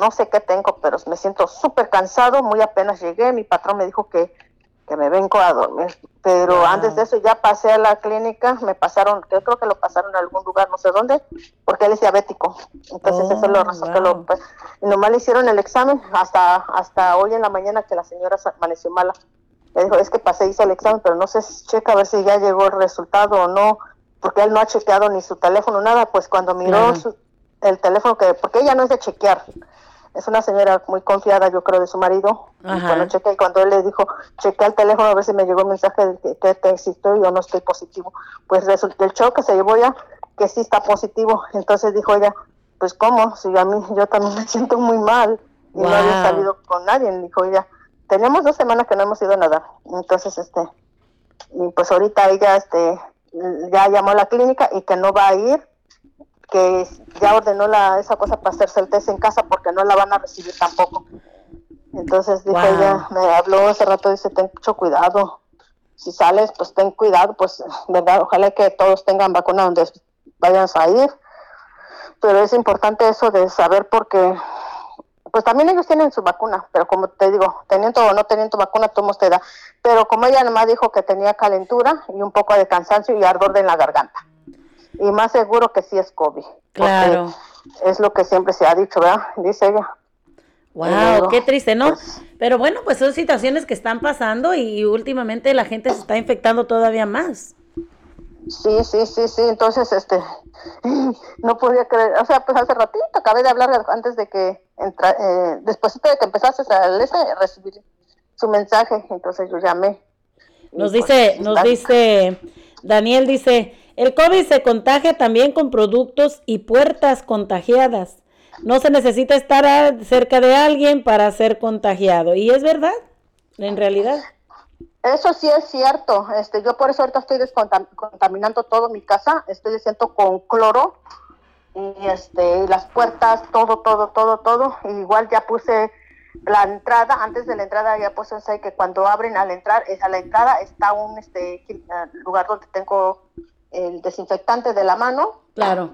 no sé qué tengo pero me siento súper cansado muy apenas llegué mi patrón me dijo que que me vengo a dormir. Pero Wow. antes de eso ya pasé a la clínica, me pasaron, yo creo que lo pasaron a algún lugar, no sé dónde, porque él es diabético. Entonces eso es lo Oh, razón que lo, pues, y nomás le hicieron el examen hasta, hasta hoy en la mañana que la señora se amaneció mala. Le dijo, es que pasé, hice el examen, pero no sé, checa a ver si ya llegó el resultado o no, porque él no ha chequeado ni su teléfono, nada, pues cuando miró su- el teléfono, que porque ella no es de chequear, es una señora muy confiada, yo creo, de su marido. Y cuando chequea, y cuando él le dijo, chequea el teléfono a ver si me llegó el mensaje de que, que te existió y yo no estoy positivo. Pues resulta el show que se llevó ya que sí está positivo. Entonces dijo ella, pues cómo, si a mí yo también me siento muy mal y no había salido con nadie. Dijo ella, tenemos dos semanas que no hemos ido a nadar. Entonces, este, y pues ahorita ella, este, ya llamó a la clínica y que no va a ir que ya ordenó la, esa cosa para hacerse el test en casa porque no la van a recibir tampoco. Entonces dijo Wow. ella, me habló hace rato, dice, ten mucho cuidado. Si sales, pues ten cuidado, pues, ¿verdad? Ojalá que todos tengan vacuna donde vayan a ir. Pero es importante eso de saber porque, pues también ellos tienen su vacuna, pero como te digo, teniendo o no teniendo vacuna, todos te da. Pero como ella nomás dijo que tenía calentura y un poco de cansancio y ardor en la garganta. Y más seguro que sí es COVID. Claro. Es lo que siempre se ha dicho, ¿verdad? Dice ella. Wow, luego, qué triste, ¿no? Pero bueno, pues son situaciones que están pasando y últimamente la gente se está infectando todavía más. Sí, sí, sí, sí. Entonces, este, no podía creer. O sea, pues hace ratito acabé de hablar antes de que entra, eh, después de que empezaste a ese, recibir su mensaje. Entonces yo llamé. Nos pues, dice, nos dice, Daniel dice, el COVID se contagia también con productos y puertas contagiadas. No se necesita estar cerca de alguien para ser contagiado. Y es verdad, en realidad. Eso sí es cierto. Este, yo por eso ahorita estoy descontaminando todo mi casa. Estoy haciendo con cloro y este, las puertas, todo, todo, todo, todo. Igual ya puse la entrada. Antes de la entrada ya puse que cuando abren al entrar, es a la entrada está un este eh, lugar donde tengo el desinfectante de la mano Claro.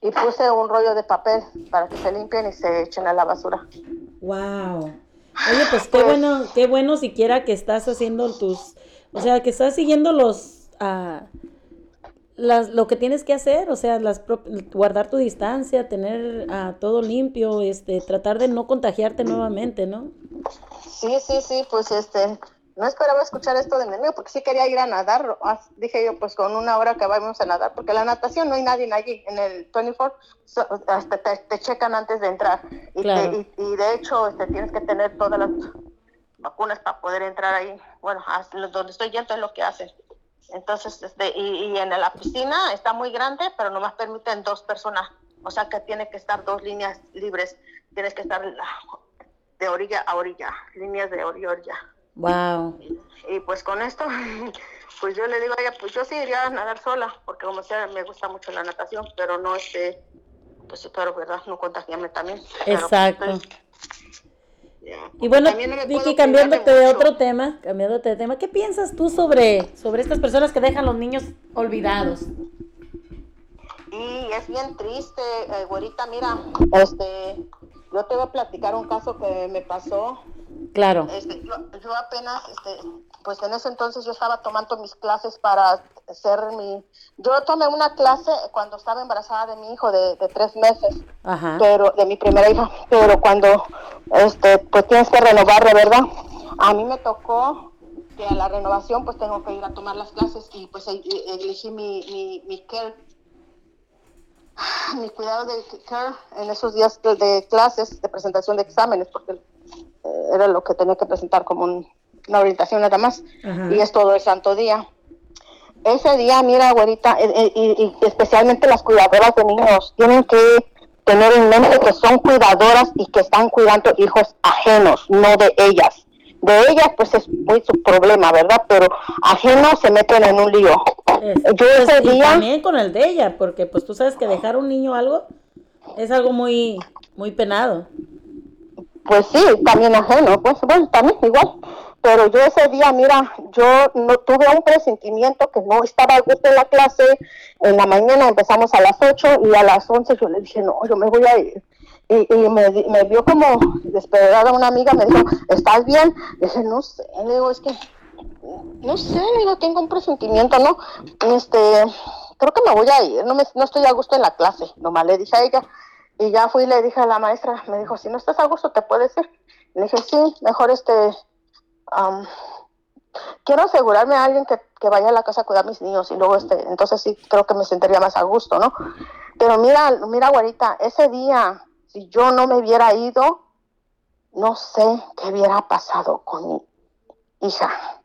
y puse un rollo de papel para que se limpien y se echen a la basura. Wow. Oye, pues qué bueno, qué bueno siquiera que estás haciendo tus, o sea, que estás siguiendo los, ah, las, lo que tienes que hacer, o sea, las guardar tu distancia, tener ah, todo limpio, este, tratar de no contagiarte nuevamente, ¿no? Sí, sí, sí, pues este, no esperaba escuchar esto de mi amigo porque sí quería ir a nadar. Ah, Dije yo, pues con una hora que vamos a nadar, porque la natación no hay nadie allí. En el 24 so- hasta te, te checan antes de entrar. Y, te- y, y de hecho este, tienes que tener todas las vacunas para poder entrar ahí. Bueno, donde estoy yendo es lo que hacen. Entonces, este, y, y en la piscina está muy grande, pero nomás permiten dos personas. O sea que tiene que estar dos líneas libres. tienes que estar la- de orilla a orilla, líneas de orilla a orilla. Wow. Y pues con esto, pues yo le digo a ella, pues yo sí iría a nadar sola, porque como sea, me gusta mucho la natación, pero no este, pues espero, ¿verdad? No contagiarme también. Pero, Exacto. pues, Y bueno, Vicky, cambiándote de otro tema, cambiándote de tema, ¿qué piensas tú sobre, sobre estas personas que dejan los niños olvidados? Y es bien triste, eh, güerita, mira, este, yo te voy a platicar un caso que me pasó. Claro. Este, yo, yo apenas, este, pues en ese entonces yo estaba tomando mis clases para hacer mi... Yo tomé una clase cuando estaba embarazada de mi hijo de, de tres meses, Ajá. pero de mi primera hija, pero cuando, este, pues tienes que renovarla, ¿verdad? A mí me tocó que a la renovación pues tengo que ir a tomar las clases y pues e- e- elegí mi, mi, mi care mi cuidado de care en esos días de, de clases, de presentación de exámenes, porque eh, era lo que tenía que presentar como un- una orientación nada más, Ajá. y es todo el santo día. Ese día, mira, güerita, eh, eh, y, y especialmente las cuidadoras de niños, tienen que tener en mente que son cuidadoras y que están cuidando hijos ajenos, no de ellas. De ellas, pues es muy su problema, ¿verdad? Pero ajenos se meten en un lío. Yo ese Pues, y día... también con el de ella, porque pues tú sabes que dejar a un niño algo es algo muy, muy penado. Pues sí, también ajeno, pues bueno, también igual. Pero yo ese día, mira, yo no tuve un presentimiento que no estaba a gusto en la clase. En la mañana empezamos a las 8 y a las 11 yo le dije, no, yo me voy a ir. Y, y me, vio como desesperada una amiga, me dijo, ¿estás bien? Le dije, no sé, le digo, es que, no sé, digo, tengo un presentimiento, ¿no? Este, creo que me voy a ir, no, me, no estoy a gusto en la clase, nomás le dije a ella. Y ya fui y le dije a la maestra, me dijo, si no estás a gusto, ¿te puedes ir? Le dije, sí, mejor este, am, quiero asegurarme a alguien que, que vaya a la casa a cuidar a mis niños y luego este, entonces sí creo que me sentiría más a gusto, ¿no? Pero mira, mira, güerita, ese día, si yo no me hubiera ido, no sé qué hubiera pasado con mi hija.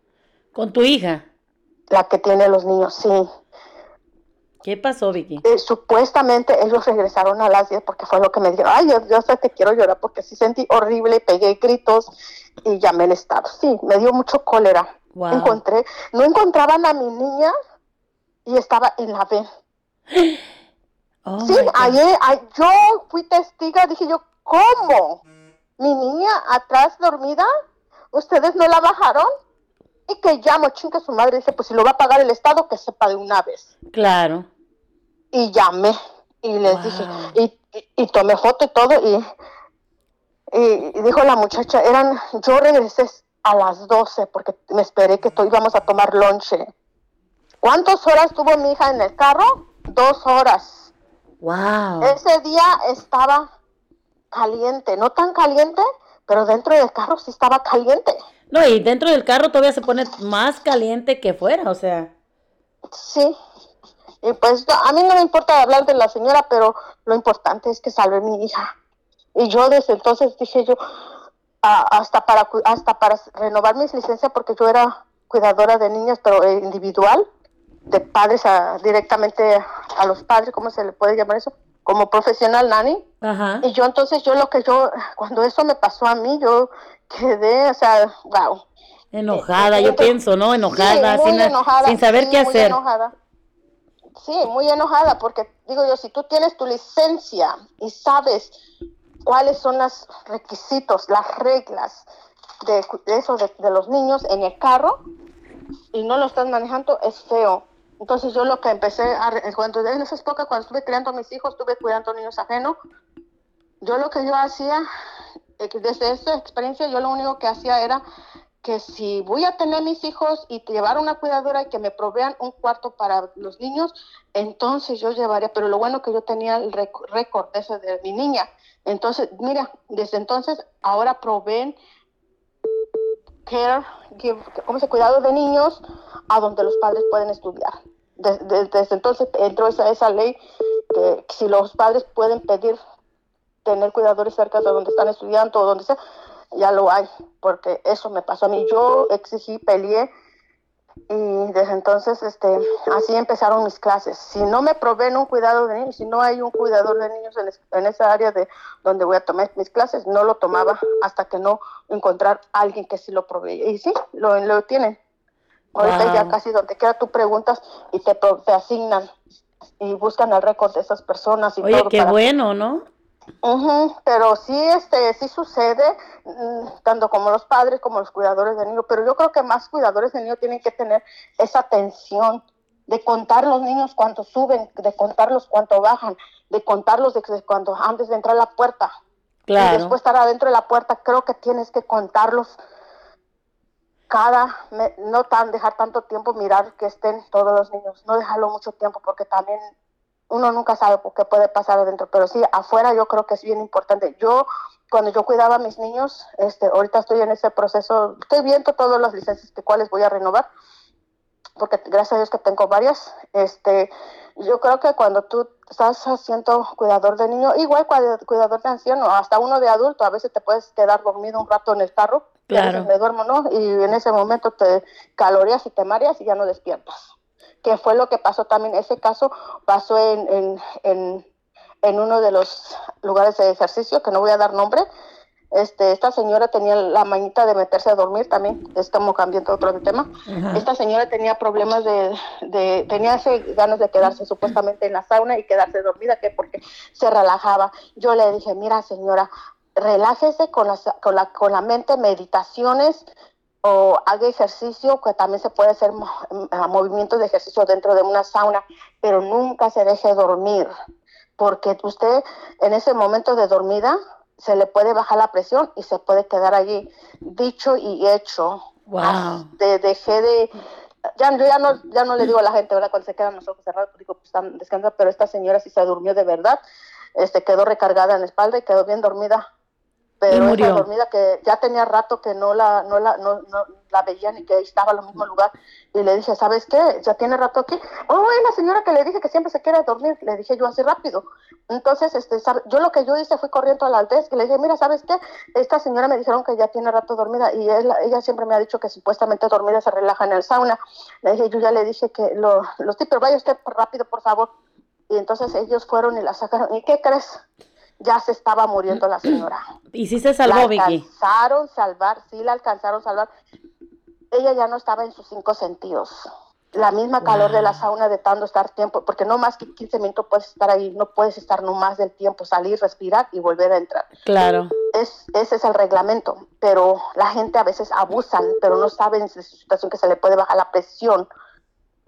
¿Con tu hija? La que tiene los niños, sí. ¿Qué pasó, Vicky? Eh, supuestamente ellos regresaron a las 10 porque fue lo que me dijeron. Ay, yo, yo sé que quiero llorar porque sí sentí horrible, pegué gritos y llamé al estado. Sí, me dio mucho cólera. Wow. Encontré, no encontraban a mi niña y estaba en la B. Oh, sí, ayer, ay- yo fui testiga, dije yo, ¿cómo? Mi niña atrás dormida, ¿ustedes no la bajaron? Y que llamo, chinga su madre, dice, pues si lo va a pagar el Estado, que sepa de una vez Claro. y llamé y les dije y, y- y tomé foto y todo y, y- dijo la muchacha eran yo regresé a las 12 porque me esperé que to- íbamos a tomar lonche ¿cuántas horas tuvo mi hija en el carro? dos horas Wow. ese día estaba caliente no tan caliente pero dentro del carro sí estaba caliente No, y dentro del carro todavía se pone más caliente que fuera, o sea. Sí. Y pues a mí no me importa hablar de la señora, pero lo importante es que salve mi hija. Y yo desde entonces dije yo, a- hasta para hasta para renovar mis licencias, porque yo era cuidadora de niñas, pero eh, individual, de padres a, directamente a los padres, ¿cómo se le puede llamar eso? Como profesional nanny. Ajá. Y yo entonces, yo lo que yo, cuando eso me pasó a mí, yo quedé, o sea, wow. Enojada, yo pienso, ¿no? Enojada, Sí, sin, enojada, sin saber sí, qué hacer. enojada. Sí, muy enojada, porque digo yo, si tú tienes tu licencia y sabes cuáles son los requisitos, las reglas de, de eso de, de los niños en el carro y no lo estás manejando, es feo. Entonces yo lo que empecé a, cuando en esa época, cuando estuve criando a mis hijos, estuve cuidando niños ajenos, yo lo que yo hacía, eh, desde esa experiencia, yo lo único que hacía era que si voy a tener mis hijos y llevar una cuidadora y que me provean un cuarto para los niños, entonces yo llevaría, pero lo bueno que yo tenía el récord ese de mi niña. Entonces, mira, desde entonces ahora proveen care, give, ¿cómo se cuidado de niños a donde los padres pueden estudiar. De- de- desde entonces entró esa, esa ley que si los padres pueden pedir tener cuidadores cerca de donde están estudiando o donde sea, ya lo hay, porque eso me pasó a mí. Yo exigí, peleé Y desde entonces, este, así empezaron mis clases. Si no me proveen un cuidado de niños, si no hay un cuidador de niños en, es- en esa área de donde voy a tomar mis clases, no lo tomaba hasta que no encontrar a alguien que sí lo proveía. Y sí, lo, lo tienen. Ahorita Wow. ya casi donde quiera tú preguntas y te, te asignan y buscan el récord de esas personas y Oye, todo qué para- bueno, ¿no? Ujú, pero sí, este, sí sucede, mm, tanto como los padres como los cuidadores de niños, pero yo creo que más cuidadores de niños tienen que tener esa atención de contar los niños cuánto suben, de contarlos cuánto bajan, de contarlos de, de cuando antes de entrar a la puerta. Y Claro. después estar adentro de la puerta, creo que tienes que contarlos cada, me- no tan dejar tanto tiempo mirar que estén todos los niños, no dejarlo mucho tiempo porque también uno nunca sabe qué puede pasar adentro, pero sí, afuera yo creo que es bien importante. Yo, cuando yo cuidaba a mis niños, este, ahorita estoy en ese proceso, estoy viendo todas las licencias que cuáles voy a renovar, porque gracias a Dios que tengo varias, este, yo creo que cuando tú estás haciendo cuidador de niño, igual cuida- cuidador de anciano, hasta uno de adulto, a veces te puedes quedar dormido un rato en el carro, Claro. me duermo, ¿no? Y en ese momento te calorías y te mareas y ya no despiertas. Que fue lo que pasó también, ese caso pasó en, en, en, en uno de los lugares de ejercicio, que no voy a dar nombre, este, esta señora tenía la mañita de meterse a dormir también, es como cambiando otro tema. Ajá. Esta señora tenía problemas de, de tenía ese ganas de quedarse supuestamente en la sauna y quedarse dormida, que porque se relajaba. Yo le dije, mira señora, relájese con la, con la, con la mente, meditaciones o haga ejercicio, que también se puede hacer ah, movimientos de ejercicio dentro de una sauna, pero nunca se deje dormir, porque usted en ese momento de dormida se le puede bajar la presión y se puede quedar allí. Dicho y hecho. Wow. De, dejé de... Ya, yo ya no, ya no le digo a la gente, ¿verdad? Cuando se quedan los ojos cerrados, digo, pues están descansando, pero esta señora sí se durmió de verdad, este, quedó recargada en la espalda y quedó bien dormida. Pero murió. esa dormida que ya tenía rato que no la, no la, no, no la veía ni que estaba en el mismo lugar. Y le dije, ¿sabes qué? Ya tiene rato aquí. Oh, es la señora que le dije que siempre se quiere dormir. Le dije yo así rápido. Entonces, este, sabe- yo lo que yo hice fue corriendo a la desk y le dije, mira, ¿sabes qué? Esta señora me dijeron que ya tiene rato dormida y él- ella siempre me ha dicho que supuestamente dormida se relaja en el sauna. Le dije, yo ya le dije que lo, los tipos, vaya usted rápido, por favor. Y entonces ellos fueron y la sacaron. ¿Y qué crees? Ya se estaba muriendo la señora. Y sí se salvó, la Vicky. alcanzaron a salvar, sí la alcanzaron salvar. Ella ya no estaba en sus cinco sentidos. La misma calor de la sauna de tanto estar tiempo, porque no más que 15 minutos puedes estar ahí, no puedes estar no más del tiempo, salir, respirar y volver a entrar. Claro. Es, ese es el reglamento, pero la gente a veces abusan, pero no saben de su situación que se le puede bajar la presión,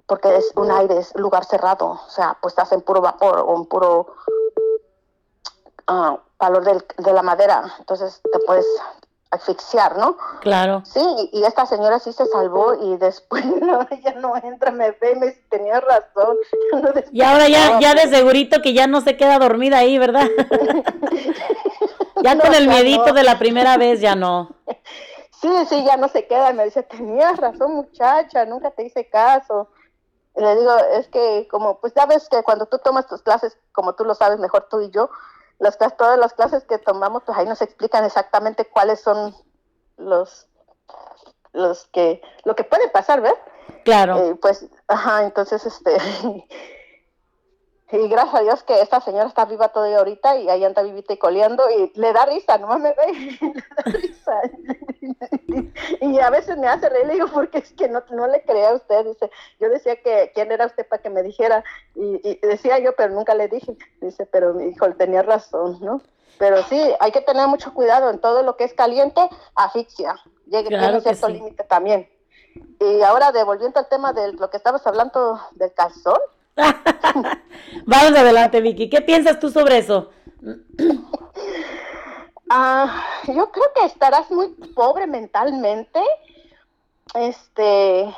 porque es un aire, es lugar cerrado, o sea, pues estás en puro vapor o en puro ah, calor del- de la madera, entonces te puedes asfixiar, ¿no? Claro. Sí, y, y esta señora sí se salvó y después no, ella no entra, me ve, me dice, tenía razón. ya no Y ahora ya, ya de segurito que ya no se queda dormida ahí, ¿verdad? ya No, con el ya miedito de la primera vez ya no. Sí, sí, ya no se queda. Me dice, tenías razón, muchacha, nunca te hice caso. Y le digo, es que como, pues ya ves que cuando tú tomas tus clases, como tú lo sabes mejor tú y yo, las, clas- todas las clases que tomamos, pues ahí nos explican exactamente cuáles son los, los que, lo que puede pasar, ¿ves? Claro. Eh, pues, ajá, entonces, este, y gracias a Dios que esta señora está viva todavía ahorita y ahí anda vivita y coleando y le da risa, nomás me ve, le da risa. y a veces me hace reír, le digo, porque es que no, no le creía a usted, dice, yo decía que quién era usted para que me dijera, y, y decía yo, pero nunca le dije, dice, pero mi hijo tenía razón, ¿no? Pero sí, hay que tener mucho cuidado en todo lo que es caliente, asfixia, llegue Claro tiene cierto sí. límite también. Y ahora devolviendo al tema de lo que estabas hablando del calzón, Vamos adelante, Vicky. ¿Qué piensas tú sobre eso? Ah, yo creo que estarás muy pobre mentalmente, este,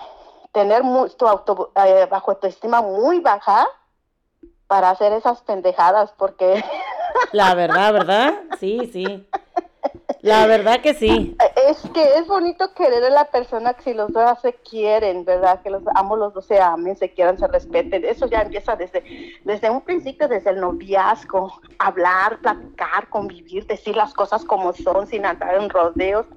tener tu auto, eh, bajo autoestima muy baja para hacer esas pendejadas, porque La verdad, ¿verdad? Sí, sí. La verdad que sí. es que es bonito querer a la persona que si los dos se quieren, ¿verdad? Que los ambos los dos se amen, se quieran, se respeten. Eso ya empieza desde, desde un principio, desde el noviazgo. Hablar, platicar, convivir, decir las cosas como son, sin andar en rodeos.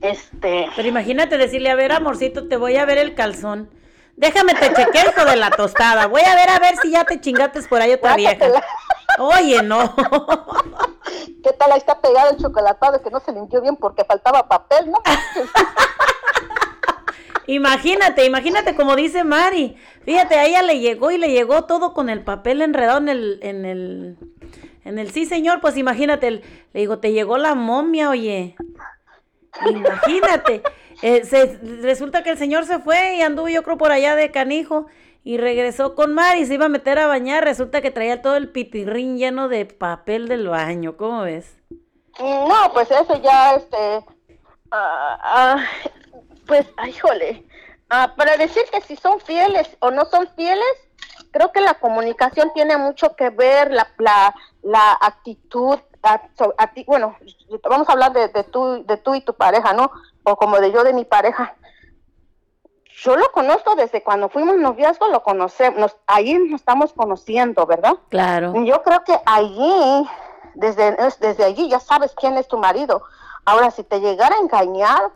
Este. Pero imagínate decirle, a ver, amorcito, te voy a ver el calzón. Déjame te chequeo de la tostada. Voy a ver a ver si ya te chingates por ahí otra vieja. Oye, no. ¿Qué tal ahí está pegado el chocolatado que no se limpió bien porque faltaba papel, no? Imagínate, imagínate como dice Mari. Fíjate, a ella le llegó y le llegó todo con el papel enredado en el, en el, en el sí, señor. Pues imagínate, le digo, te llegó la momia, oye. Imagínate. Eh, resulta que el señor se fue y anduvo yo creo por allá de canijo y regresó con Mari, se iba a meter a bañar. Resulta que traía todo el pitirrín lleno de papel del baño. ¿Cómo ves? No, pues eso ya, este, ah, pues, ay, híjole, Ah, para decir que si son fieles o no son fieles, creo que la comunicación tiene mucho que ver, la, la, la actitud, bueno, vamos a hablar de, de, tú, de tú y tu pareja, ¿no? O como de yo de mi pareja. Yo lo conozco desde cuando fuimos noviazgo, lo conocemos, nos- ahí nos estamos conociendo, ¿verdad? Claro. Yo creo que allí, desde, es- desde allí ya sabes quién es tu marido. Ahora, si te llegara a engañar,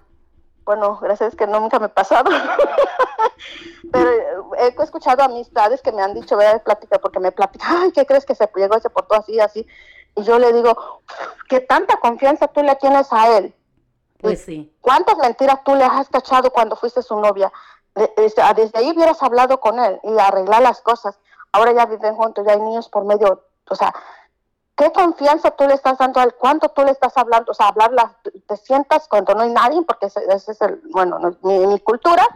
bueno, gracias que no, nunca me ha pasado. Pero eh, he escuchado amistades que me han dicho, vea, plática, porque me platican, ay, ¿qué crees que se llegó y se portó así, así? Y yo le digo, ¿qué tanta confianza tú le tienes a él? Pues sí. ¿Cuántas mentiras tú le has cachado cuando fuiste su novia? Desde, ah, desde ahí hubieras hablado con él y arreglar las cosas. Ahora ya viven juntos, ya hay niños por medio. O sea, ¿qué confianza tú le estás dando a él? ¿Cuánto tú le estás hablando? O sea, hablarla, te sientas cuando no hay nadie, porque ese, ese es el, bueno, no- mi, mi cultura.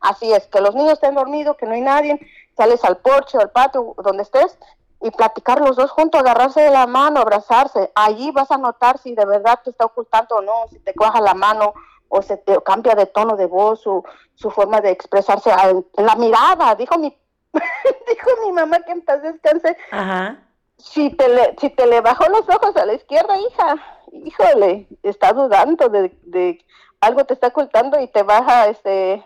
Así es, que los niños estén dormidos, que no hay nadie, sales al porche o al patio, donde estés, y platicar los dos juntos, agarrarse de la mano, abrazarse. Allí vas a notar si de verdad te está ocultando o no, si te coja la mano o se te cambia de tono de voz, su, su forma de expresarse, en en la mirada, dijo mi, dijo mi mamá que en paz descanse, Ajá. si te le, si te le bajó los ojos a la izquierda, hija, híjole, está dudando de, de algo te está ocultando y te baja, este,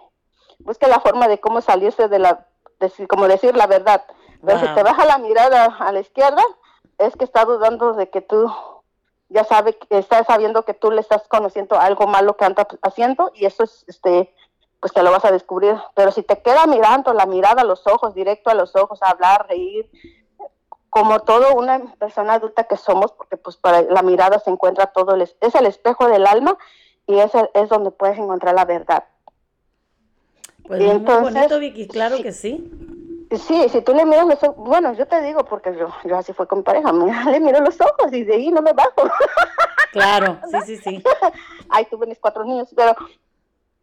busca la forma de cómo salirse de la, decir, como decir la verdad. Pero si te baja la mirada a la izquierda, es que está dudando de que tú ya sabe, que está sabiendo que tú le estás conociendo algo malo que anda haciendo y eso es, este, pues te lo vas a descubrir. Pero si te queda mirando la mirada a los ojos, directo a los ojos, a hablar, reír, como todo una persona adulta que somos, porque pues para la mirada se encuentra todo, el, es es el espejo del alma y es, el- es donde puedes encontrar la verdad. Pues Y muy entonces, bonito, Vicky, claro que sí. Sí, si tú le miras los ojos, bueno, yo te digo, porque yo, yo así fue con pareja, le miro los ojos y de ahí no me bajo. Claro, sí, sí, sí. Ahí tuve mis cuatro niños, pero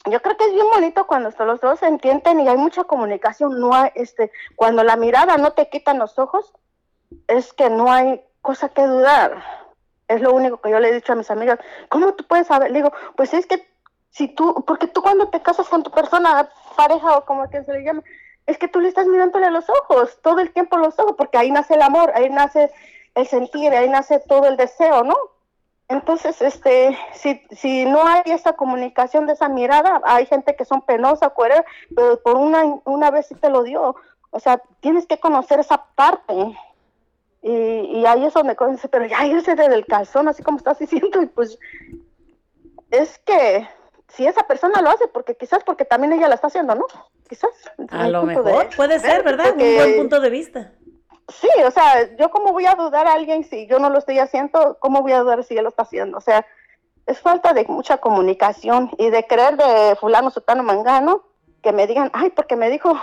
yo creo que es bien bonito cuando los dos se entienden y hay mucha comunicación, no hay, este, cuando la mirada no te quitan los ojos, es que no hay cosa que dudar. Es lo único que yo le he dicho a mis amigas. ¿Cómo tú puedes saber? Le digo, pues es que si tú, porque tú cuando te casas con tu persona, pareja o como que se le llama, es que tú le estás mirándole a los ojos, todo el tiempo los ojos, porque ahí nace el amor, ahí nace el sentir, ahí nace todo el deseo, ¿no? Entonces, este, si, si no hay esa comunicación de esa mirada, hay gente que son penosa, whatever, pero por una, una vez sí te lo dio. O sea, tienes que conocer esa parte. Y, y ahí es donde conoce, pero ya irse desde el calzón, así como estás diciendo, y pues es que si esa persona lo hace, porque quizás porque también ella la está haciendo, ¿no? Quizás. A lo de- mejor puede ser, ¿verdad? Un buen punto de vista. Sí, o sea, yo cómo voy a dudar a alguien si yo no lo estoy haciendo, cómo voy a dudar si él lo está haciendo. O sea, es falta de mucha comunicación y de creer de fulano, sutano, mangano, que me digan, ay, porque me dijo,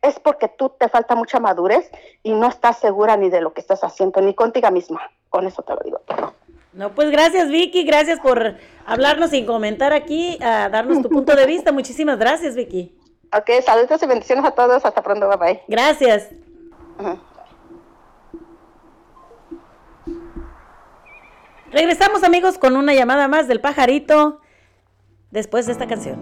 es porque tú te falta mucha madurez y no estás segura ni de lo que estás haciendo, ni contigo misma. Con eso te lo digo todo. No, pues gracias Vicky, gracias por hablarnos sin comentar aquí, a darnos tu punto de vista. Muchísimas gracias Vicky. Ok, saludos y bendiciones a todos. Hasta pronto, bye bye. Gracias. Regresamos amigos con una llamada más del pajarito después de esta canción.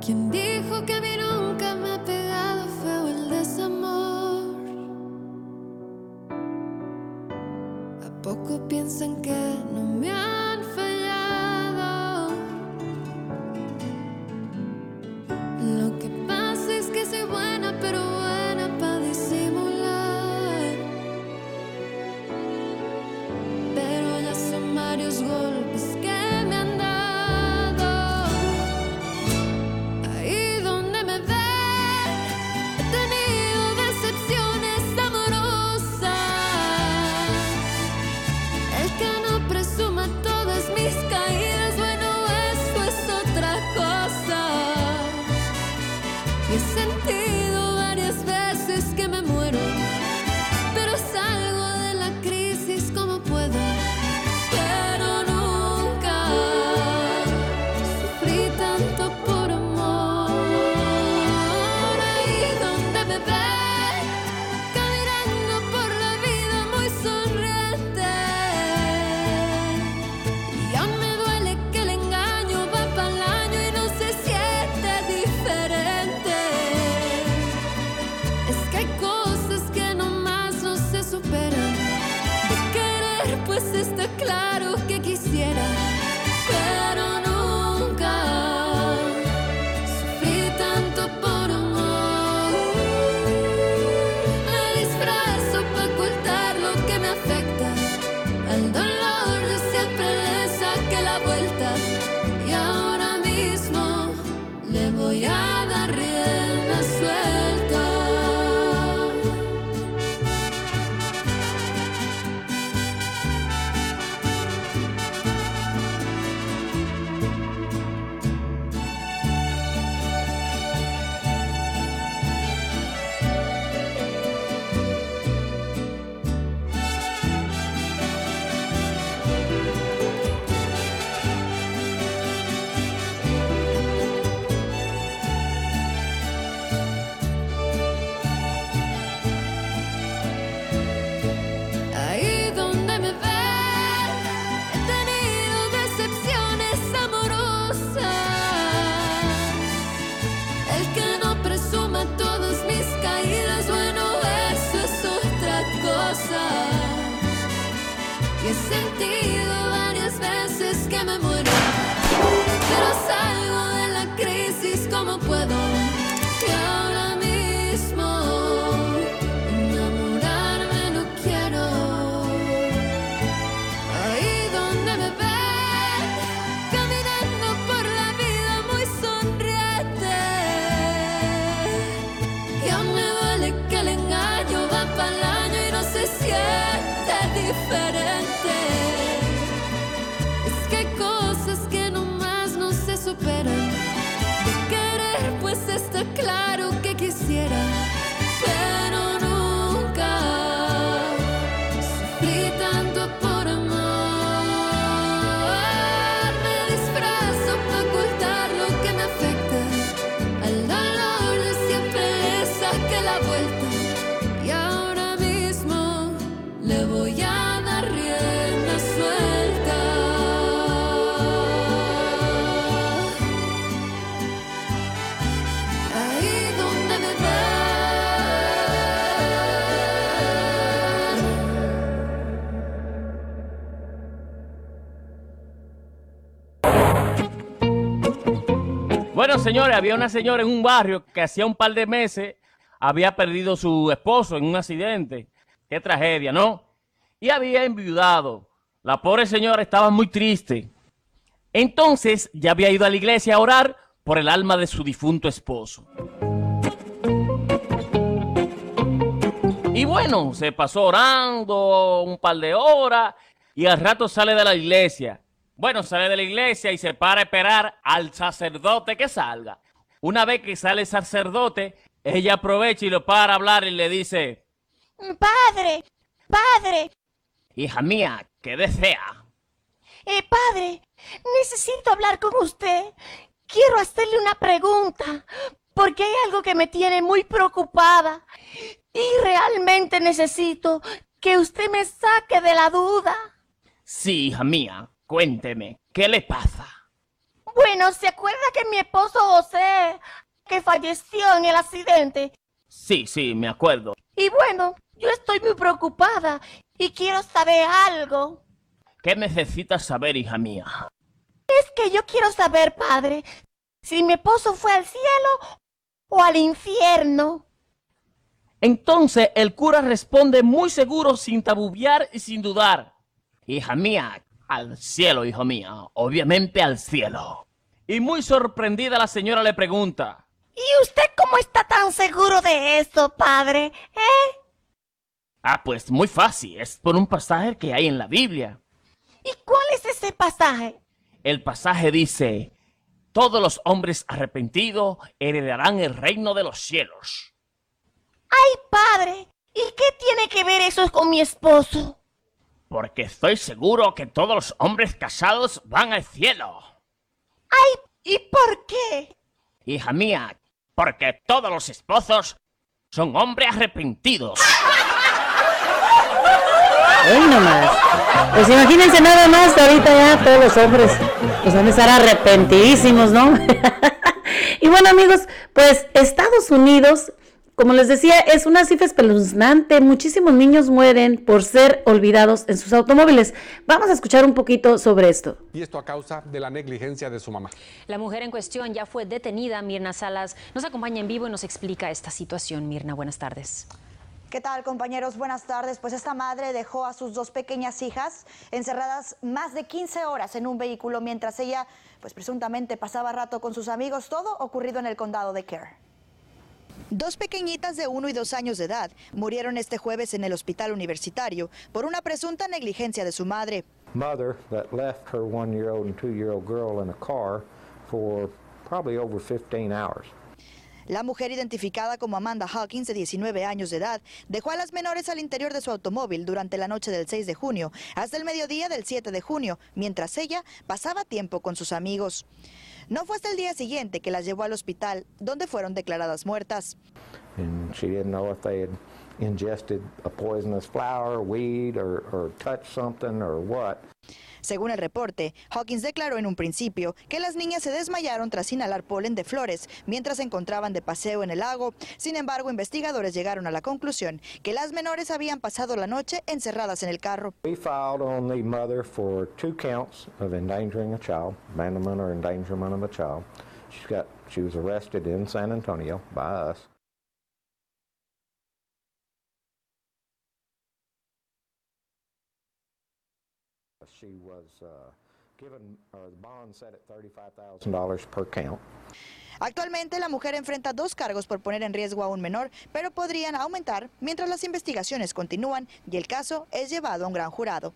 ¿Quién dijo poco piensan señores, había una señora en un barrio que hacía un par de meses había perdido su esposo en un accidente. Qué tragedia, ¿no? Y había enviudado. La pobre señora estaba muy triste. Entonces ya había ido a la iglesia a orar por el alma de su difunto esposo. Y bueno, se pasó orando un par de horas y al rato sale de la iglesia. Bueno, sale de la iglesia y se para a esperar al sacerdote que salga. Una vez que sale el sacerdote, ella aprovecha y lo para a hablar y le dice, Padre, padre, hija mía, ¿qué desea? eh, padre, necesito hablar con usted. Quiero hacerle una pregunta, porque hay algo que me tiene muy preocupada y realmente necesito que usted me saque de la duda. Sí, hija mía, cuénteme, ¿qué le pasa? Bueno, ¿se acuerda que mi esposo José, que falleció en el accidente? Sí, sí, me acuerdo. Y bueno, yo estoy muy preocupada y quiero saber algo. ¿Qué necesitas saber, hija mía? Es que yo quiero saber, padre, si mi esposo fue al cielo o al infierno. Entonces el cura responde muy seguro, sin tabubear y sin dudar. Hija mía, al cielo, hijo mío, obviamente al cielo. Y muy sorprendida la señora le pregunta, ¿Y usted cómo está tan seguro de eso, padre? ¿Eh? ah, pues muy fácil, es por un pasaje que hay en la Biblia. ¿Y cuál es ese pasaje? El pasaje dice, todos los hombres arrepentidos heredarán el reino de los cielos. Ay, padre, ¿y qué tiene que ver eso con mi esposo? Porque estoy seguro que todos los hombres casados van al cielo. Ay, ¿y por qué? Hija mía, porque todos los esposos son hombres arrepentidos. Hoy nomás. Pues imagínense nada más, ahorita ya todos los hombres pues van a estar arrepentidísimos, ¿no? y bueno amigos, pues Estados Unidos, como les decía, es una cifra espeluznante. Muchísimos niños mueren por ser olvidados en sus automóviles. Vamos a escuchar un poquito sobre esto. Y esto a causa de la negligencia de su mamá. La mujer en cuestión ya fue detenida. Mirna Salas nos acompaña en vivo y nos explica esta situación. Mirna, buenas tardes. ¿Qué tal compañeros? Buenas tardes. Pues esta madre dejó a sus dos pequeñas hijas encerradas más de 15 horas en un vehículo mientras ella, pues presuntamente pasaba rato con sus amigos, todo ocurrido en el condado de Kerr. Dos pequeñitas de uno y dos años de edad murieron este jueves en el hospital universitario por una presunta negligencia de su madre. mother that left her one year old and two year old girl in a car for probably over 15 hours. La mujer identificada como Amanda Hawkins, de 19 años de edad, dejó a las menores al interior de su automóvil durante la noche del 6 de junio hasta el mediodía del 7 de junio, mientras ella pasaba tiempo con sus amigos. No fue hasta el día siguiente que las llevó al hospital, donde fueron declaradas muertas. And she didn't know if they had ingested a poisonous flower, weed, or, or touched something or what. Según el reporte, Hawkins declaró en un principio que las niñas se desmayaron tras inhalar polen de flores mientras se encontraban de paseo en el lago. Sin embargo, investigadores llegaron a la conclusión que las menores habían pasado la noche encerradas en el carro. We filed on the mother for two counts of endangering a child, abandonment or endangerment of a child. She's got, she was arrested in San Antonio by us. She was uh, given, the bond set at $35,000 per count. Actualmente la mujer enfrenta dos cargos por poner en riesgo a un menor, pero podrían aumentar mientras las investigaciones continúan y el caso es llevado a un gran jurado.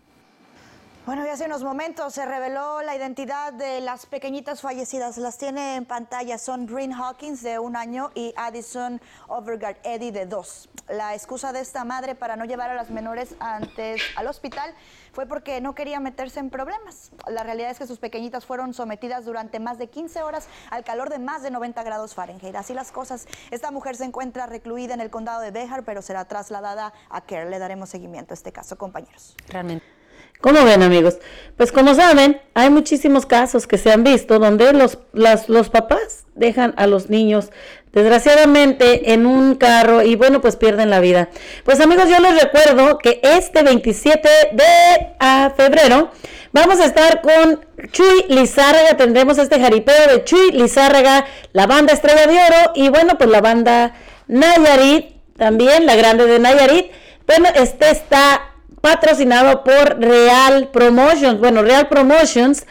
Bueno, y hace unos momentos se reveló la identidad de las pequeñitas fallecidas. Las tiene en pantalla. Son Green Hawkins, de un año, y Addison Overgard Eddy, de dos. La excusa de esta madre para no llevar a las menores antes al hospital fue porque no quería meterse en problemas. La realidad es que sus pequeñitas fueron sometidas durante más de 15 horas al calor de más de 90 grados Fahrenheit. Así las cosas. Esta mujer se encuentra recluida en el condado de Behar, pero será trasladada a Kerr. Le daremos seguimiento a este caso, compañeros. Realmente. ¿Cómo ven amigos? Pues como saben, hay muchísimos casos que se han visto donde los, los papás dejan a los niños desgraciadamente en un carro y bueno, pues pierden la vida. Pues amigos, yo les recuerdo que este 27 de febrero vamos a estar con Chuy Lizárraga, tendremos este jaripeo de Chuy Lizárraga, la banda Estrella de Oro y bueno, pues la banda Nayarit, también la grande de Nayarit. Bueno, este está patrocinado por Real Promotions. Bueno, Real Promotions,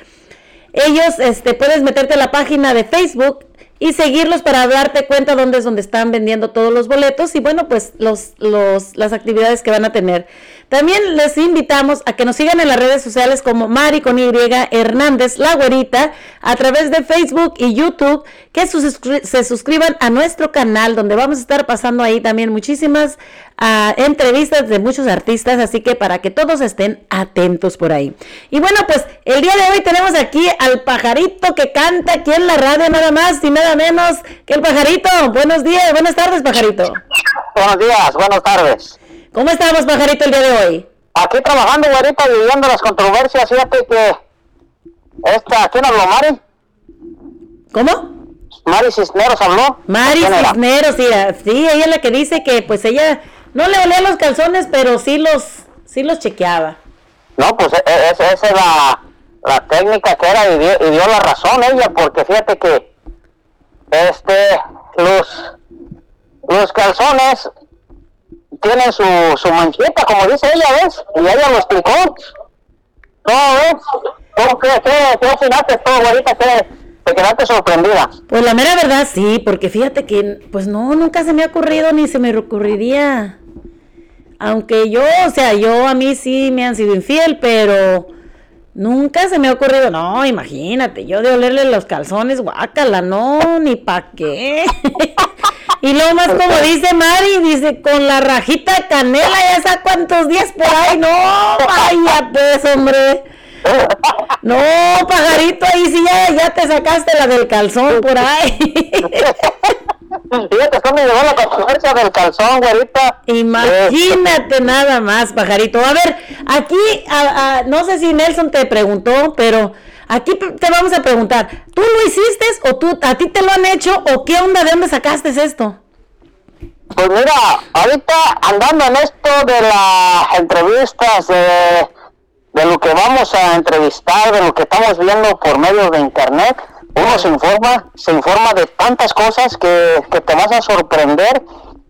ellos, este, puedes meterte a la página de Facebook y seguirlos para darte cuenta dónde es donde están vendiendo todos los boletos y bueno, pues los, los, las actividades que van a tener. También les invitamos a que nos sigan en las redes sociales como Mari con Y Hernández, la güerita, a través de Facebook y YouTube, que se suscriban a nuestro canal donde vamos a estar pasando ahí también muchísimas ah, entrevistas de muchos artistas, así que para que todos estén atentos por ahí. Y bueno, pues el día de hoy tenemos aquí al pajarito que canta aquí en la radio nada más y nada menos que el pajarito. Buenos días, buenas tardes, pajarito. Buenos días, buenas tardes. ¿Cómo estamos, pajarito, el día de hoy? Aquí trabajando, güerita, viviendo las controversias. Fíjate que esta, ¿quién habló, Mari? ¿Cómo? Mari Cisneros habló. Mari. Cisneros, sí, sí, ella es la que dice que pues ella no le olía los calzones, pero sí los, sí los chequeaba. No, pues e- e- esa esa es la, la técnica que era y dio, y dio la razón ella, porque fíjate que este, los, los calzones tienen su, su manchita, como dice ella, ¿ves? Y ella lo explicó. ¿Cómo ves? ¿Cómo que, qué, qué opinaste tú, güerita? ¿Qué, te quedaste sorprendida? Pues la mera verdad sí, porque fíjate que pues no, nunca se me ha ocurrido ni se me ocurriría. Aunque yo, o sea, yo a mí sí me han sido infiel, pero nunca se me ha ocurrido, no, imagínate, yo de olerle los calzones, guácala, no, ni pa' qué. y luego más como dice Mari, dice, con la rajita de canela, ya sabes cuántos días por ahí, no, vaya pues, hombre. No, pajarito, ahí sí ya, ya te sacaste la del calzón por ahí. Fíjate, cómo me llevó la controversia del calzón, güerita. Imagínate nada más, pajarito. A ver, aquí, a- a- no sé si Nelson te preguntó, pero aquí te vamos a preguntar, ¿tú lo hiciste o tú, a ti te lo han hecho o qué onda, de dónde sacaste esto? Pues mira, ahorita andando en esto de las entrevistas, de, de lo que vamos a entrevistar, de lo que estamos viendo por medio de internet, uno se informa, se informa de tantas cosas que, que te vas a sorprender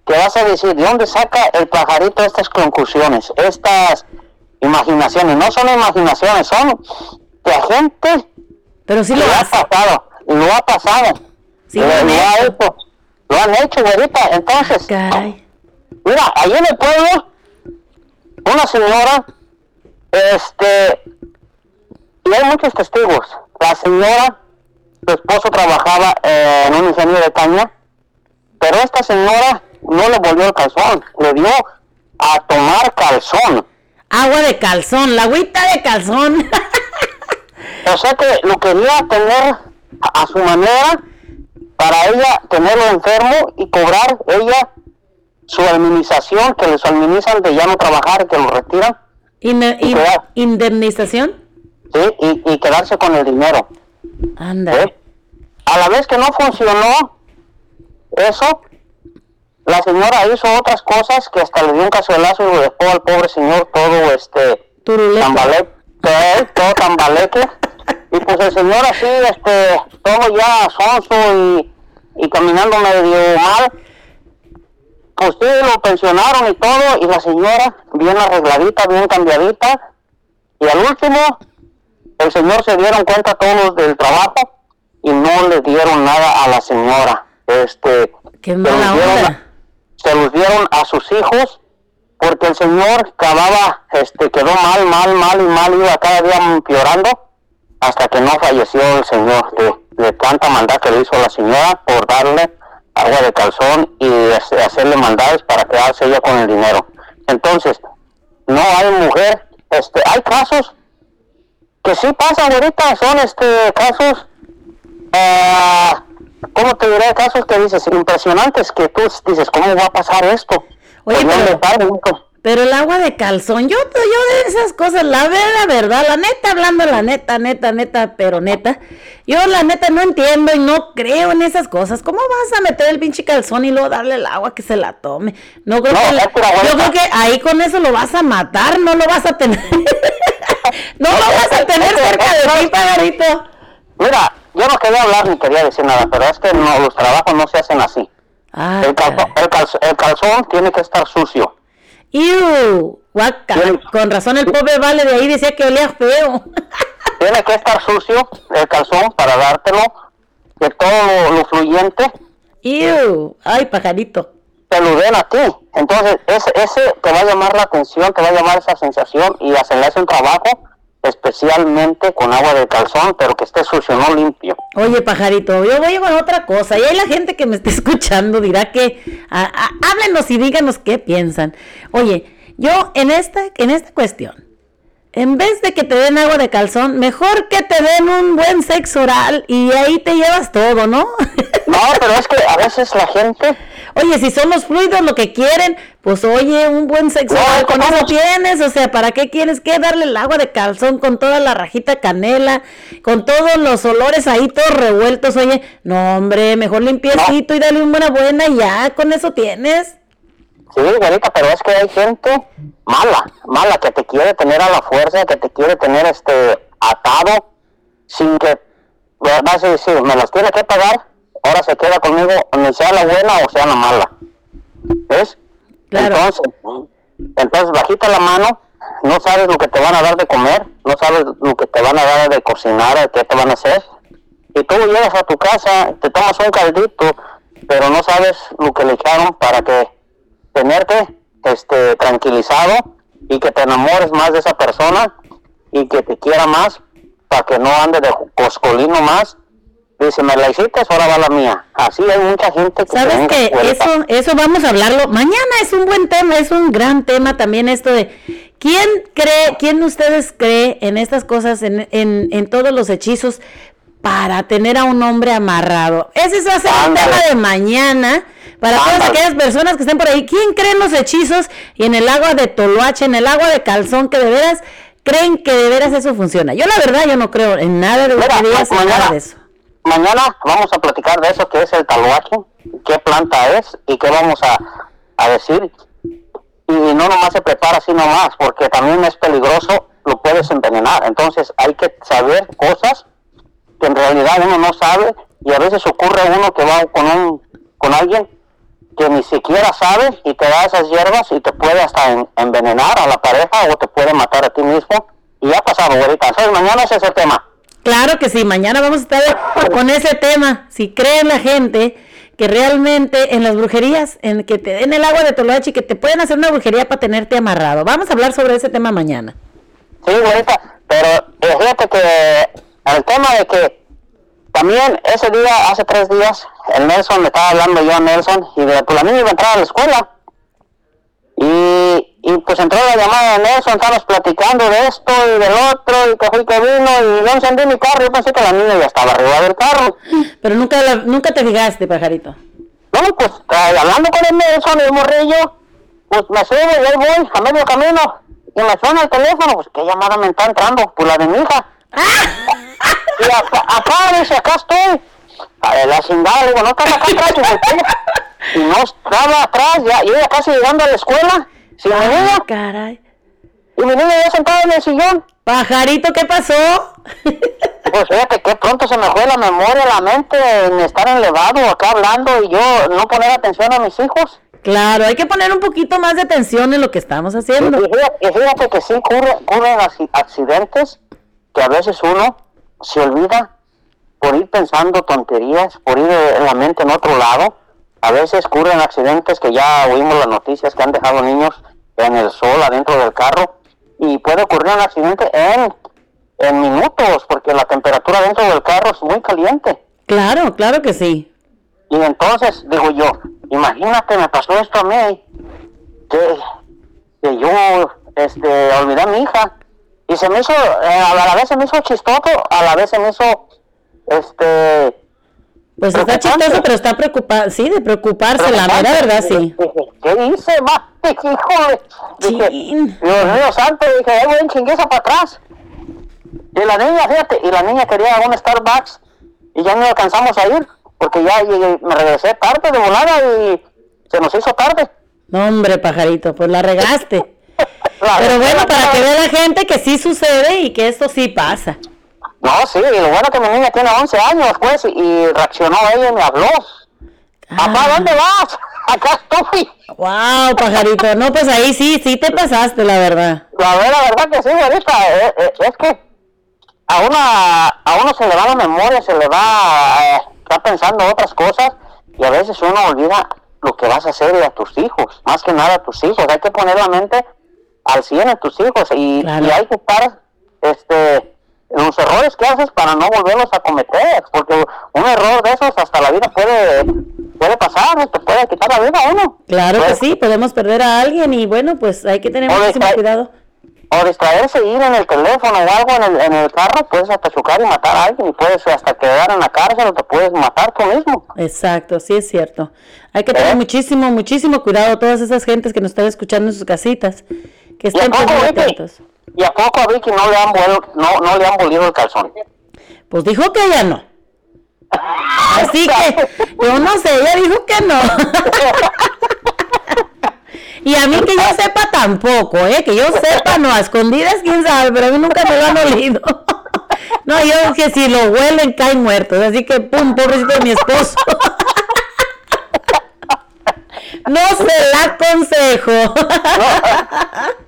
que vas a decir, ¿de dónde saca el pajarito estas conclusiones, estas imaginaciones? No son imaginaciones, son de gente Pero sí lo ha pasado, lo ha pasado, Sí, lo, lo han ha hecho. lo han hecho, güerita. Entonces, mira, ahí en el pueblo, una señora, este, y hay muchos testigos. La señora, su esposo trabajaba eh, en un ingenio de caña, pero esta señora no le volvió el calzón, le dio a tomar calzón. Agua de calzón, la agüita de calzón. O sea que lo quería tener a su manera para ella tenerlo enfermo y cobrar ella su administración que les administran de ya no trabajar y que lo retiran Inde- in- ¿Indemnización? ¿sí? y, y quedarse con el dinero. Anda. ¿sí? A la vez que no funcionó eso, la señora hizo otras cosas que hasta le dio un cazuelazo y lo dejó al pobre señor todo este tambaleque, todo tambaleque. Y pues el señor así, este, todo ya sonso y, y caminando medio mal. Pues sí, lo pensionaron y todo, y la señora bien arregladita, bien cambiadita. Y al último, el señor se dieron cuenta todos del trabajo y no le dieron nada a la señora. Este, Qué se mala los dieron onda. a- se los dieron a sus hijos porque el señor acababa, este, quedó mal, mal, mal y mal, iba cada día empeorando hasta que no falleció el señor de, de tanta maldad que le hizo la señora por darle agua de calzón y hace- hacerle maldades para quedarse ella con el dinero. Entonces, no hay mujer, este, hay casos que sí pasan ahorita, son este casos, ah, ¿cómo te diré? Casos que dices impresionantes que tú dices, ¿cómo va a pasar esto? Oye, Pues, ¿dónde pero- el agua de calzón, yo, yo de esas cosas, la verdad, verdad, la neta, hablando la neta, neta, neta, pero neta, yo la neta no entiendo y no creo en esas cosas. ¿Cómo vas a meter el pinche calzón y luego darle el agua que se la tome? No creo No, que, la- yo creo que ahí con eso lo vas a matar, no lo vas a tener, no lo vas a tener cerca de ti, pagarito. Mira, yo no quería hablar ni quería decir nada, pero es que no, los trabajos no se hacen así. Ah, el, calzón, el, calz- el calzón tiene que estar sucio. Iu, guaca, con razón el pobre vale de ahí decía que olía feo. Tiene que estar sucio el calzón para dártelo, que todo lo, lo fluyente Iu, ay, pajarito. Te lo den a ti. Entonces, ese, ese te va a llamar la atención, te va a llamar esa sensación y hacerle un trabajo especialmente con agua de calzón, pero que esté sucio, no limpio. Oye, pajarito, yo voy con otra cosa. Y hay la gente que me está escuchando dirá que a- a- háblenos y díganos qué piensan. Oye, yo en esta, en esta cuestión, en vez de que te den agua de calzón, mejor que te den un buen sexo oral y ahí te llevas todo, ¿no? No, pero es que a veces la gente... Oye, si son los fluidos lo que quieren, pues oye, un buen sexo con eso tienes, o sea, ¿para qué quieres que darle el agua de calzón con toda la rajita canela, con todos los olores ahí todos revueltos? Oye, no, hombre, mejor limpiecito y dale una buena y ya, con eso tienes. Sí, güerita, pero es que hay gente mala, mala, que te quiere tener a la fuerza, que te quiere tener este atado, sin que vas a decir, me las tiene que pagar, ahora se queda conmigo, ni sea la buena o sea la mala. ¿Ves? Entonces, entonces bajita la mano, no sabes lo que te van a dar de comer, no sabes lo que te van a dar de cocinar, qué te van a hacer. Y tú llegas a tu casa, te tomas un caldito, pero no sabes lo que le echaron para que tenerte este tranquilizado y que te enamores más de esa persona y que te quiera más para que no ande de coscolino más. Dice, me la hiciste, ahora va la mía. Así hay mucha gente que ¿Sabes qué? Eso, eso vamos a hablarlo. Mañana es un buen tema, es un gran tema también esto de quién cree, quién de ustedes cree en estas cosas, en, en, en todos los hechizos para tener a un hombre amarrado. Ese va a ser el tema de mañana para todas aquellas personas que estén por ahí. ¿Quién cree en los hechizos y en el agua de toloache, en el agua de calzón que de veras creen que de veras eso funciona? Yo la verdad yo no creo en nada de lo que digas, de eso. Mañana vamos a platicar de eso, que es el taloache, qué planta es y qué vamos a, a decir. Y no nomás se prepara así nomás, porque también es peligroso, lo puedes envenenar. Entonces hay que saber cosas que en realidad uno no sabe y a veces ocurre uno que va con un con alguien que ni siquiera sabe y te da esas hierbas y te puede hasta en- envenenar a la pareja o te puede matar a ti mismo. Y ha pasado, güerita. Entonces, mañana ese es el tema. Claro que sí, mañana vamos a estar con ese tema. Si cree la gente que realmente en las brujerías, en que te den el agua de toloache y que te pueden hacer una brujería para tenerte amarrado. Vamos a hablar sobre ese tema mañana. Sí, güerita, pero fíjate que el tema de que también ese día, hace tres días, el Nelson me estaba hablando yo a Nelson y de pues la niña iba a entrar a la escuela. Y, y pues entró la llamada de Nelson, estábamos platicando de esto y del otro, y fue que vino, y yo encendí mi carro, yo pensé que la niña ya estaba arriba del carro. Pero nunca, la- nunca te fijaste, pajarito. No, pues eh, hablando con el Nelson y el morrillo, pues me subo y ahí voy a medio camino. Y me suena el teléfono, pues qué llamada me está entrando, pues la de mi hija. y acá, acá, dice, acá estoy. A ver, la chingada, le digo, no estás acá atrás. Y no estaba atrás, ya, yo ya casi llegando a la escuela, sin mi niña. Caray. Y mi niña ya sentada en el sillón. Pajarito, ¿qué pasó? Pues fíjate que pronto se me fue la memoria, la mente en estar elevado acá hablando y yo no poner atención a mis hijos. Claro, hay que poner un poquito más de atención en lo que estamos haciendo. Y fíjate, y fíjate que sí ocurre- ocurren acci- accidentes que a veces uno se olvida por ir pensando tonterías, por ir eh, en la mente en otro lado. A veces ocurren accidentes que ya oímos las noticias que han dejado niños en el sol adentro del carro y puede ocurrir un accidente en, en minutos porque la temperatura dentro del carro es muy caliente. Claro, claro que sí. Y entonces digo yo, imagínate, me pasó esto a mí, que, que yo este, olvidé a mi hija. Y se me hizo, eh, a la vez se me hizo chistoso, a la vez se me hizo, este... Pues está chistoso, pero está preocupado, sí, de preocuparse, la mera verdad, sí. ¿qué hice, ma? Híjole. Dije, Dios mío santo, dije, ahí voy en chingueza para atrás. Y la niña, fíjate, y la niña quería un Starbucks y ya no alcanzamos a ir, porque ya llegué- me regresé tarde de volada y se nos hizo tarde. No, hombre, pajarito, pues la regaste. Pero bueno, para que vea la gente que sí sucede y que esto sí pasa. No, sí, y lo bueno que mi niña tiene 11 años, pues, y, reaccionó ella y me habló. Papá, ¿dónde vas? Acá estoy. Wow, pajarito. No, pues ahí sí, sí te pasaste, la verdad. La verdad, la verdad que sí, ahorita, eh, eh, es que a, una, a uno se le va la memoria, se le va, eh, está pensando otras cosas y a veces uno olvida lo que vas a hacer y a tus hijos, más que nada a tus hijos. Hay que poner la mente al 100 en tus hijos y, y hay que estar este, los errores que haces para no volverlos a cometer, porque un error de esos hasta la vida puede, puede pasar, te puede quitar la vida a uno. Claro que Pues, sí, podemos perder a alguien y bueno, pues hay que tener muchísimo cuidado. o distraerse, ir en el teléfono o algo en el, en el carro, puedes hasta chocar y matar a alguien y puedes hasta quedar en la cárcel o te puedes matar tú mismo. Exacto, sí es cierto. Hay ¿Eh? que tener muchísimo, muchísimo cuidado todas esas gentes que nos están escuchando en sus casitas, que ¿Y a estén pues, muy atentos. ¿Y a poco a Vicky no le han, vuel- no, no le han bolido el calzón? Pues dijo que ella no. Así que yo no sé, ella dijo que no. Y a mí que yo sepa tampoco, ¿eh? Que yo sepa, no, a escondidas, quién sabe, pero a mí nunca me lo han olido. No, yo que si lo huelen caen muertos, así que pum, pobrecito de mi esposo. No se la aconsejo.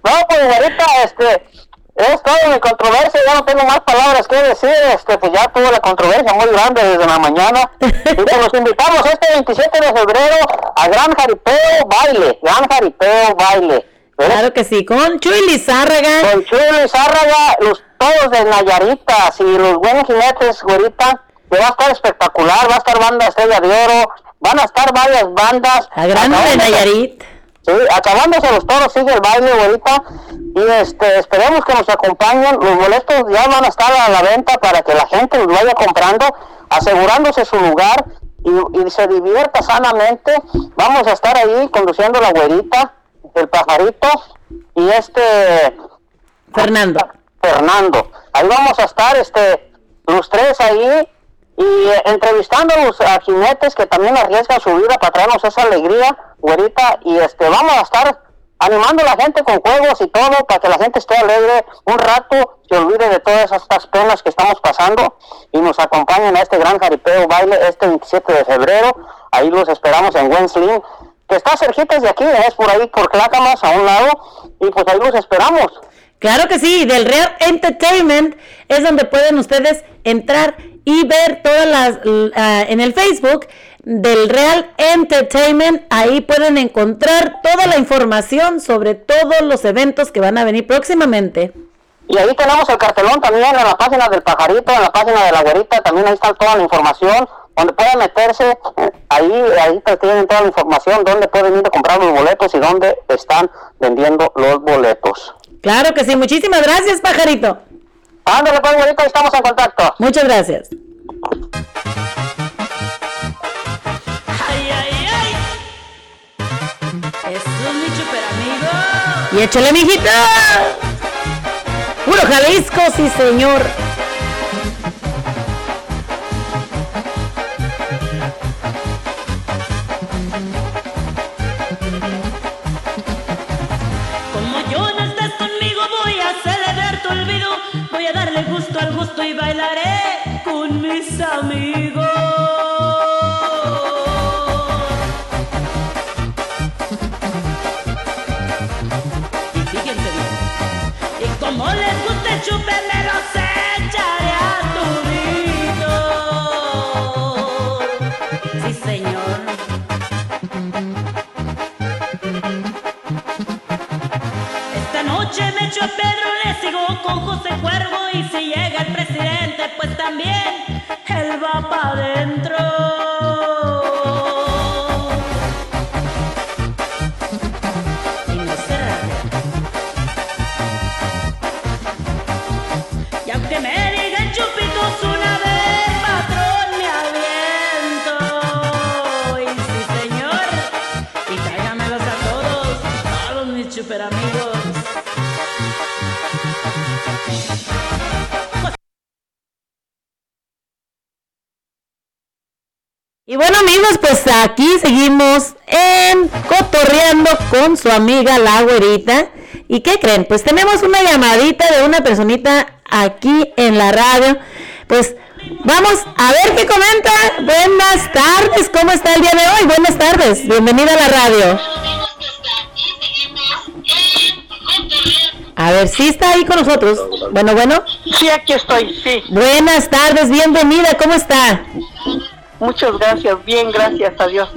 No, pues ahorita, este, es todo mi controversia, ya no tengo más palabras que decir, este, pues ya tuvo la controversia muy grande desde la mañana. Y pues los invitamos este 27 de febrero a Gran Jaripeo Baile, Gran Jaripeo Baile. Claro que sí, con Chuy Lizárraga. Con Chuy Lizárraga, los todos de Nayaritas y los buenos jinetes, güerita, que va a estar espectacular, va a estar banda Estrella de Oro, van a estar varias bandas. A grande Nayarit. Sí, acabándose los toros, sigue el baile ahorita y este, esperemos que nos acompañen. Los boletos ya van a estar a la venta para que la gente los vaya comprando, asegurándose su lugar y, y se divierta sanamente. Vamos a estar ahí conduciendo la güerita, el pajarito y este Fernando. Fernando. Ahí vamos a estar este los tres ahí y eh, entrevistando a jinetes que también arriesgan su vida para traernos esa alegría, güerita, y este vamos a estar animando a la gente con juegos y todo para que la gente esté alegre un rato, se olvide de todas estas penas que estamos pasando y nos acompañen a este gran jaripeo baile este 27 de febrero. Ahí los esperamos en Wensling que está cerquita de aquí, es por ahí, por Clacamas, a un lado, y pues ahí los esperamos. Claro que sí, del Real Entertainment es donde pueden ustedes entrar y ver todas las ah, en el Facebook del Real Entertainment, ahí pueden encontrar toda la información sobre todos los eventos que van a venir próximamente. Y ahí tenemos el cartelón también en la página del pajarito, en la página de la güerita, también ahí está toda la información, donde pueden meterse, ahí, ahí tienen toda la información, dónde pueden ir a comprar los boletos y dónde están vendiendo los boletos. Claro que sí, muchísimas gracias, pajarito. Ándale, pues, güerita, estamos en contacto. Muchas gracias. Ay, ay, ay. Es mi super amigo. Y échale, mijita. Puro Jalisco, sí, señor. Al gusto y bailaré con mis amigos. Y bien. Y como les gusta el también amigos, pues aquí seguimos en Cotorreando con su amiga la güerita. ¿Y qué creen? Pues tenemos una llamadita de una personita aquí en la radio. Pues vamos a ver qué comenta. Buenas tardes, ¿cómo está el día de hoy? Buenas tardes, bienvenida a la radio. A ver, si está ahí con nosotros. Bueno, bueno. Sí, aquí estoy, sí. Buenas tardes, bienvenida, ¿cómo está? Muchas gracias, bien, gracias a Dios.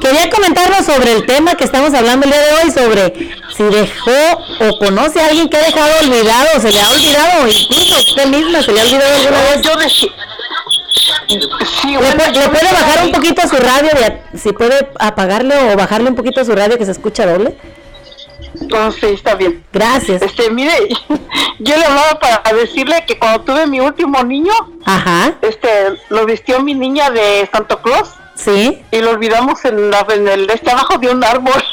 Quería comentarnos sobre el tema que estamos hablando el día de hoy, sobre si dejó o conoce a alguien que ha dejado olvidado, se le ha olvidado, incluso a usted misma se le ha olvidado alguna vez. Yo dejé. Sí, ¿Le, bueno, pu- yo le puede bajar un poquito a su radio? de- si puede apagarle o bajarle un poquito a su radio que se escucha doble. Oh, sí, está bien. Gracias. Este, mire, yo le hablaba para decirle que cuando tuve mi último niño, Ajá. este, lo vistió mi niña de Santo Claus. Sí. Y lo olvidamos en, la, en el, este, abajo de un árbol.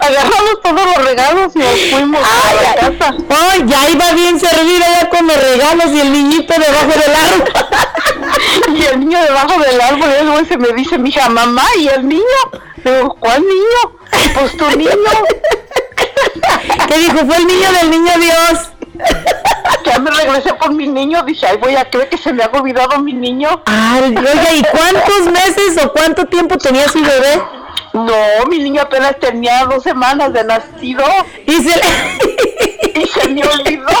Agarramos todos los regalos y nos fuimos a la casa. ¡Ay, ya iba bien servida ya con los regalos y el niñito debajo del árbol! y el niño debajo del árbol, y luego se me dice mi hija, mamá, ¿y el niño? Le digo, ¿cuál niño? Pues tu niño. ¿Qué dijo? Fue el niño del niño Dios. Ya me regresé por mi niño, dice, ay, voy a creer que se me ha olvidado mi niño. Ay, oiga, ¿y cuántos meses o cuánto tiempo tenía su bebé? No, mi niño apenas tenía dos semanas de nacido. Y se y se me olvidó.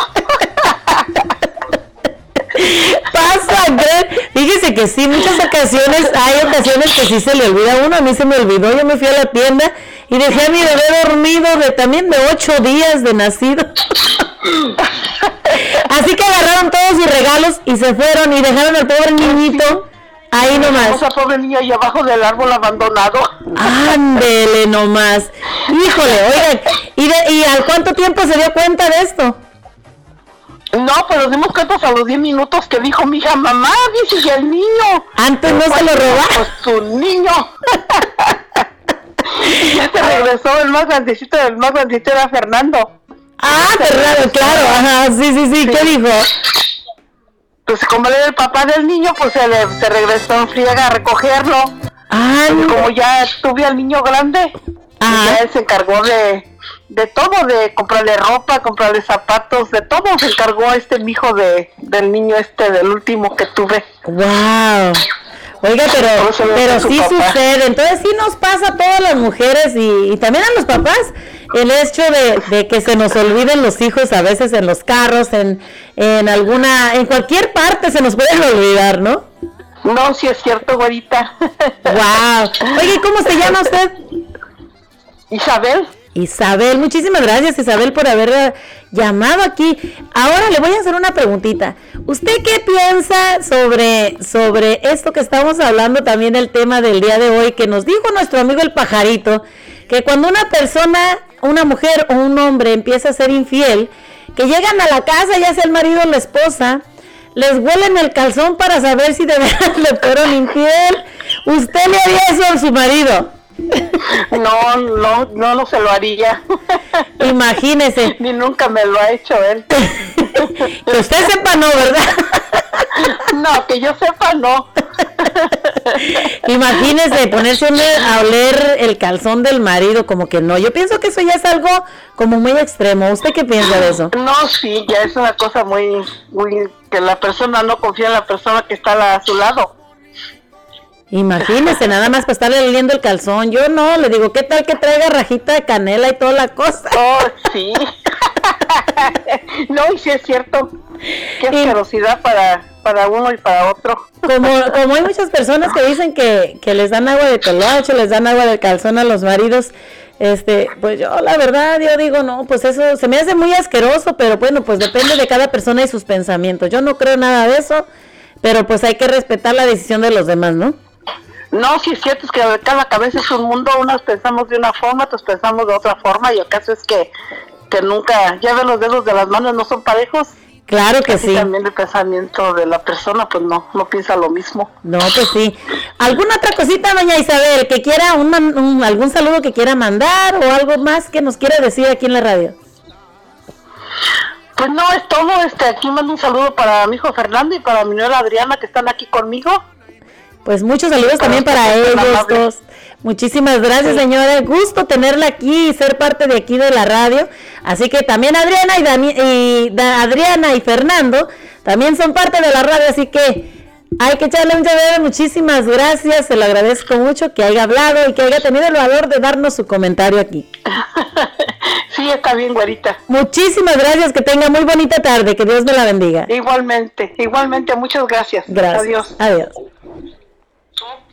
Pasa, ¿qué? Fíjese que sí, muchas ocasiones, hay ocasiones que sí se le olvida a uno. A mí se me olvidó, yo me fui a la tienda y dejé a mi bebé dormido de también de ocho días de nacido. Así que agarraron todos sus regalos y se fueron y dejaron al pobre niñito ahí nomás. Al pobre niño ahí abajo del árbol abandonado. Ándele nomás. Híjole, oigan, ¿y, de- ¿y al cuánto tiempo se dio cuenta de esto? No, pero nos dimos cuenta a los 10 minutos que dijo mi hija, mamá, dice, el niño. Antes no se lo robaron. Pues su niño. y ya se regresó el más grandecito, el más grandecito era Fernando. Ah, Fernando, claro, ajá, sí, sí, sí, ¿qué dijo? Pues como era el papá del niño, pues se, le- se regresó en friega a recogerlo. Ah, Pues como ya tuve al niño grande, pues ya él se encargó de, de todo, de comprarle ropa, comprarle zapatos, de todo se encargó este mi hijo de, del niño este, del último que tuve. Wow. Oiga, pero, ve pero su sí papá. sucede, entonces sí nos pasa a todas las mujeres y, y también a los papás el hecho de, de que se nos olviden los hijos a veces en los carros, en, en alguna, en cualquier parte se nos pueden olvidar, ¿no? No, sí es cierto, güerita. Wow. Oye, ¿cómo se llama usted? Isabel. Isabel, muchísimas gracias Isabel por haber eh, llamado aquí. Ahora le voy a hacer una preguntita. ¿Usted qué piensa sobre, sobre esto que estamos hablando también el tema del día de hoy que nos dijo nuestro amigo el pajarito? Que cuando una persona, una mujer o un hombre empieza a ser infiel, que llegan a la casa, ya sea el marido o la esposa, les huelen el calzón para saber si de verdad le fueron infiel. ¿Usted le haría eso a su marido? No, no, no, no se lo haría. Imagínese. Ni nunca me lo ha hecho él. Que usted sepa no, ¿verdad? No, que yo sepa no. Imagínese ponerse a oler el calzón del marido, como que no. Yo pienso que eso ya es algo como muy extremo. ¿Usted qué piensa de eso? No, sí, ya es una cosa muy, muy, que la persona no confía en la persona que está a su lado. Imagínese, nada más para estarle oliendo el calzón. Yo no, le digo, ¿qué tal que traiga rajita de canela y toda la cosa? Oh, sí. no, y sí es cierto. Qué asquerosidad para, para uno y para otro. Como, como hay muchas personas que dicen que, que les dan agua de colocho, les dan agua de calzón a los maridos, este, pues yo la verdad, yo digo, no, pues eso se me hace muy asqueroso, pero bueno, pues depende de cada persona y sus pensamientos. Yo no creo nada de eso, pero pues hay que respetar la decisión de los demás, ¿no? No, sí es cierto, es que cada cabeza es un mundo, unos pensamos de una forma, otros pensamos de otra forma, y el caso es que, que nunca, ya ven los dedos de las manos no son parejos. Claro que sí. también el pensamiento de la persona, pues no, no piensa lo mismo. No, pues sí. ¿Alguna otra cosita, doña Isabel, que quiera, un, un- algún saludo que quiera mandar o algo más que nos quiera decir aquí en la radio? Pues no, es todo, este, aquí mando un saludo para mi hijo Fernando y para mi nuera Adriana que están aquí conmigo. Pues muchos saludos también para ellos dos. Muchísimas gracias, señora. Gusto tenerla aquí y ser parte de aquí de la radio. Así que también Adriana y, Dani- y Da- Adriana y Fernando también son parte de la radio, así que hay que echarle un llavero. Muchísimas gracias, se lo agradezco mucho que haya hablado y que haya tenido el valor de darnos su comentario aquí. Sí, está bien, güerita. Muchísimas gracias, que tenga muy bonita tarde, que Dios me la bendiga. Igualmente, igualmente, muchas gracias. Gracias. Adiós. Adiós.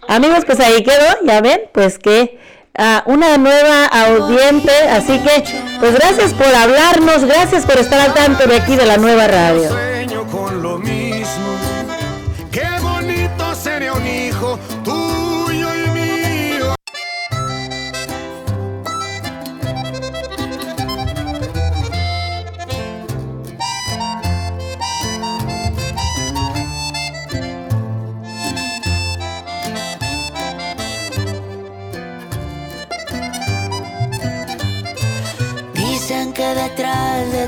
Amigos, pues ahí quedó, ya ven, pues que ah, una nueva audiente, así que pues gracias por hablarnos, gracias por estar al tanto de aquí de la nueva radio.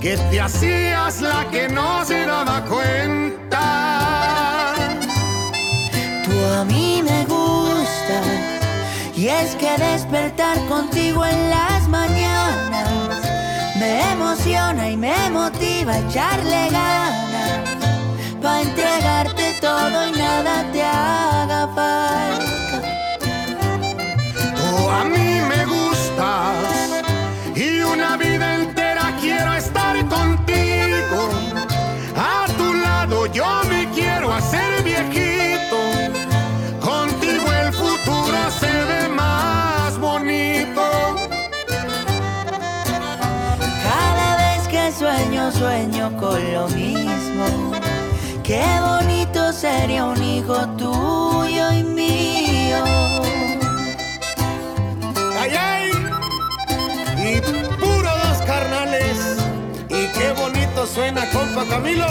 que te hacías la que no se daba cuenta. Tú a mí me gusta, y es que despertar contigo en las mañanas me emociona y me motiva a echarle ganas. Pa' entregarte todo y nada te haga falta. Tú a mí me gustas y una vida entera sería un hijo tuyo y mío. ¡Ay, ay! Y puro dos carnales. Y qué bonito suena, compa Camilo.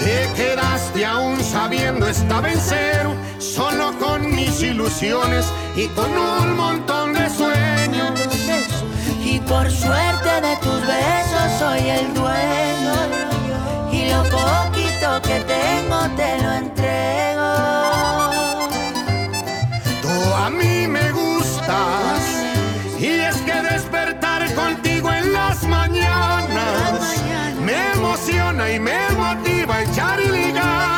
Te quedaste aún sabiendo esta vencer, solo con mis ilusiones y con un montón de por suerte de tus besos soy el dueño. Y lo poquito que tengo te lo entrego. Tú a mí me gustas y es que despertar contigo en las mañanas me emociona y me motiva a echarle ganas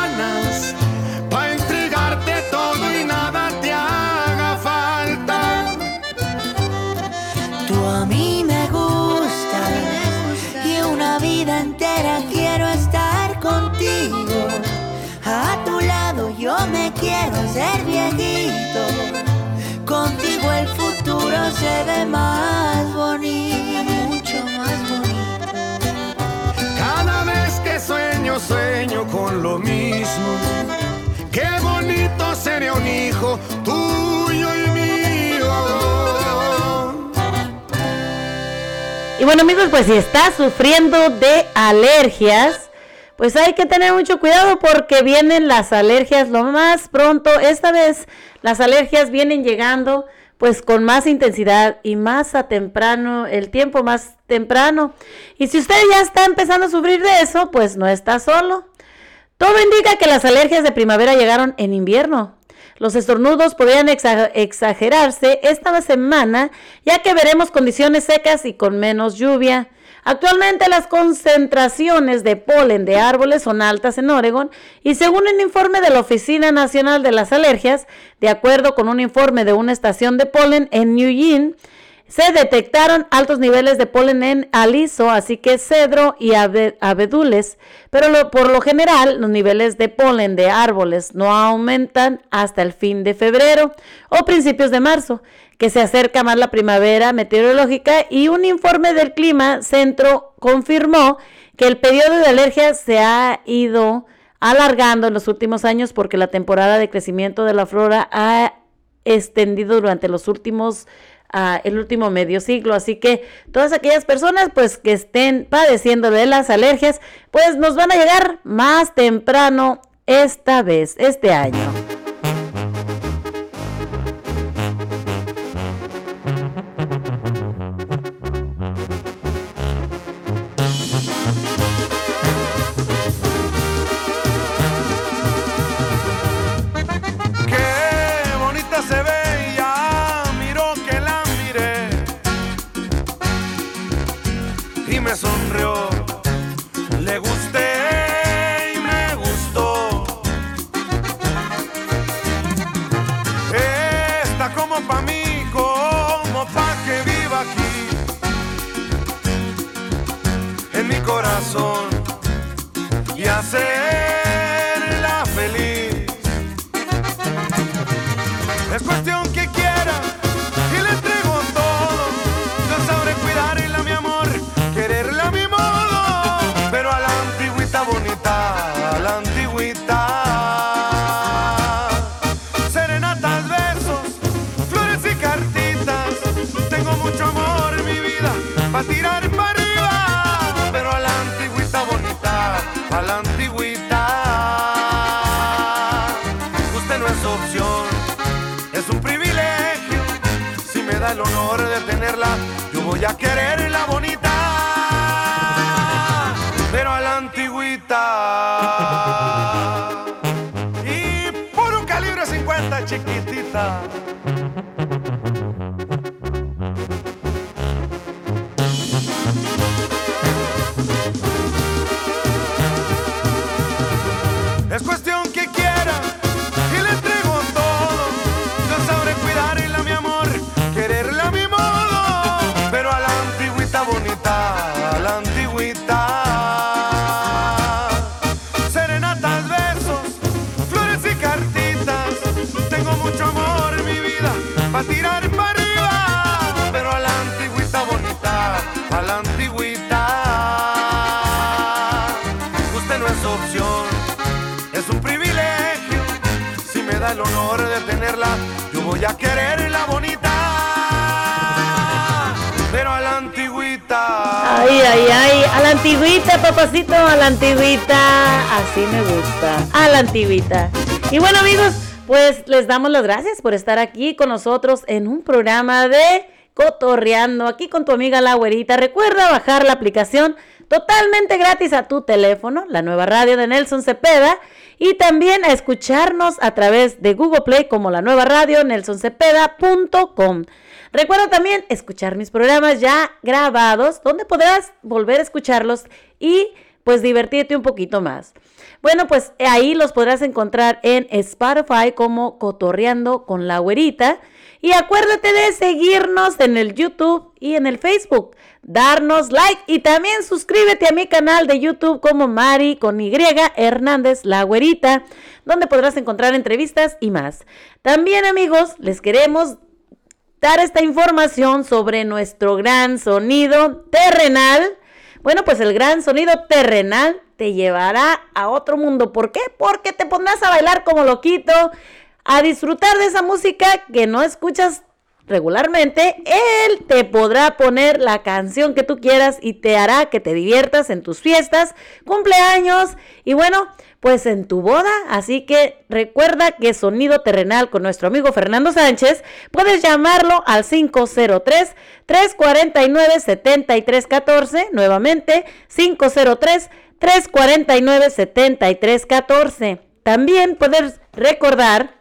se ve más bonito, mucho más bonito. Cada vez que sueño, sueño con lo mismo. Qué bonito sería un hijo tuyo y mío. Y bueno amigos, pues si estás sufriendo de alergias, pues hay que tener mucho cuidado porque vienen las alergias lo más pronto. Esta vez las alergias vienen llegando pues con más intensidad y más a temprano, el tiempo más temprano. Y si usted ya está empezando a sufrir de eso, pues no está solo. Todo indica que las alergias de primavera llegaron en invierno. Los estornudos podrían exa- exagerarse esta semana, ya que veremos condiciones secas y con menos lluvia. Actualmente las concentraciones de polen de árboles son altas en Oregon y según un informe de la Oficina Nacional de las Alergias, de acuerdo con un informe de una estación de polen en Eugene, se detectaron altos niveles de polen en aliso, así que cedro y abe- abedules, pero por lo general los niveles de polen de árboles no aumentan hasta el fin de febrero o principios de marzo, que se acerca más la primavera meteorológica y un informe del clima centro confirmó que el periodo de alergias se ha ido alargando en los últimos años porque la temporada de crecimiento de la flora ha extendido durante los últimos ah, el último medio siglo. Así que todas aquellas personas pues que estén padeciendo de las alergias, pues nos van a llegar más temprano esta vez, este año. Y bueno, amigos, pues les damos las gracias por estar aquí con nosotros en un programa de Cotorreando, aquí con tu amiga La Güerita. Recuerda bajar la aplicación totalmente gratis a tu teléfono, la nueva radio de Nelson Cepeda, y también a escucharnos a través de Google Play como la nueva radio nelsoncepeda.com. Recuerda también escuchar mis programas ya grabados, donde podrás volver a escucharlos y pues divertirte un poquito más. Bueno, pues ahí los podrás encontrar en Spotify como Cotorreando con la Güerita. Y acuérdate de seguirnos en el YouTube y en el Facebook. Darnos like y también suscríbete a mi canal de YouTube como Mari con Y Hernández La Güerita, donde podrás encontrar entrevistas y más. También amigos, les queremos dar esta información sobre nuestro gran sonido terrenal. Bueno, pues el gran sonido terrenal te llevará a otro mundo. ¿Por qué? Porque te pondrás a bailar como loquito, a disfrutar de esa música que no escuchas regularmente. Él te podrá poner la canción que tú quieras y te hará que te diviertas en tus fiestas, cumpleaños y bueno, pues en tu boda. Así que recuerda que Sonido Terrenal con nuestro amigo Fernando Sánchez, puedes llamarlo al 503 349 7314, nuevamente 503 349 7314. También puedes recordar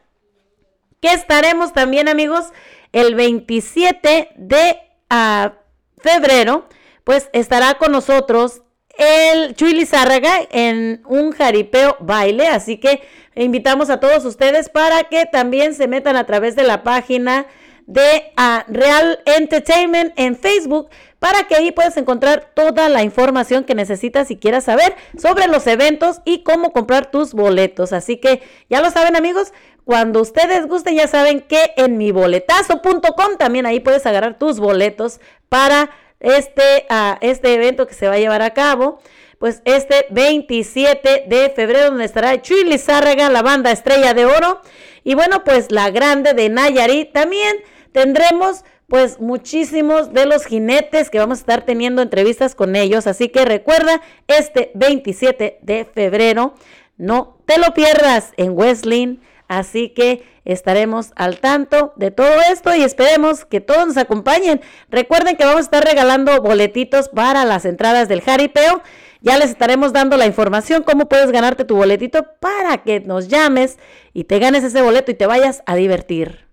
que estaremos también amigos el 27 de ah, febrero, pues estará con nosotros el Chuy Lizárraga en un jaripeo baile, así que invitamos a todos ustedes para que también se metan a través de la página de ah, Real Entertainment en Facebook para que ahí puedas encontrar toda la información que necesitas si quieras saber sobre los eventos y cómo comprar tus boletos. Así que ya lo saben amigos, cuando ustedes gusten ya saben que en mi boletazo.com también ahí puedes agarrar tus boletos para este, uh, este evento que se va a llevar a cabo. Pues este 27 de febrero, donde estará Chuy Lizárraga, la banda Estrella de Oro. Y bueno, pues la grande de Nayarit. También tendremos pues muchísimos de los jinetes que vamos a estar teniendo entrevistas con ellos. Así que recuerda, este 27 de febrero, no te lo pierdas en Wesleyan. Así que estaremos al tanto de todo esto y esperemos que todos nos acompañen. Recuerden que vamos a estar regalando boletitos para las entradas del jaripeo. Ya les estaremos dando la información cómo puedes ganarte tu boletito para que nos llames y te ganes ese boleto y te vayas a divertir.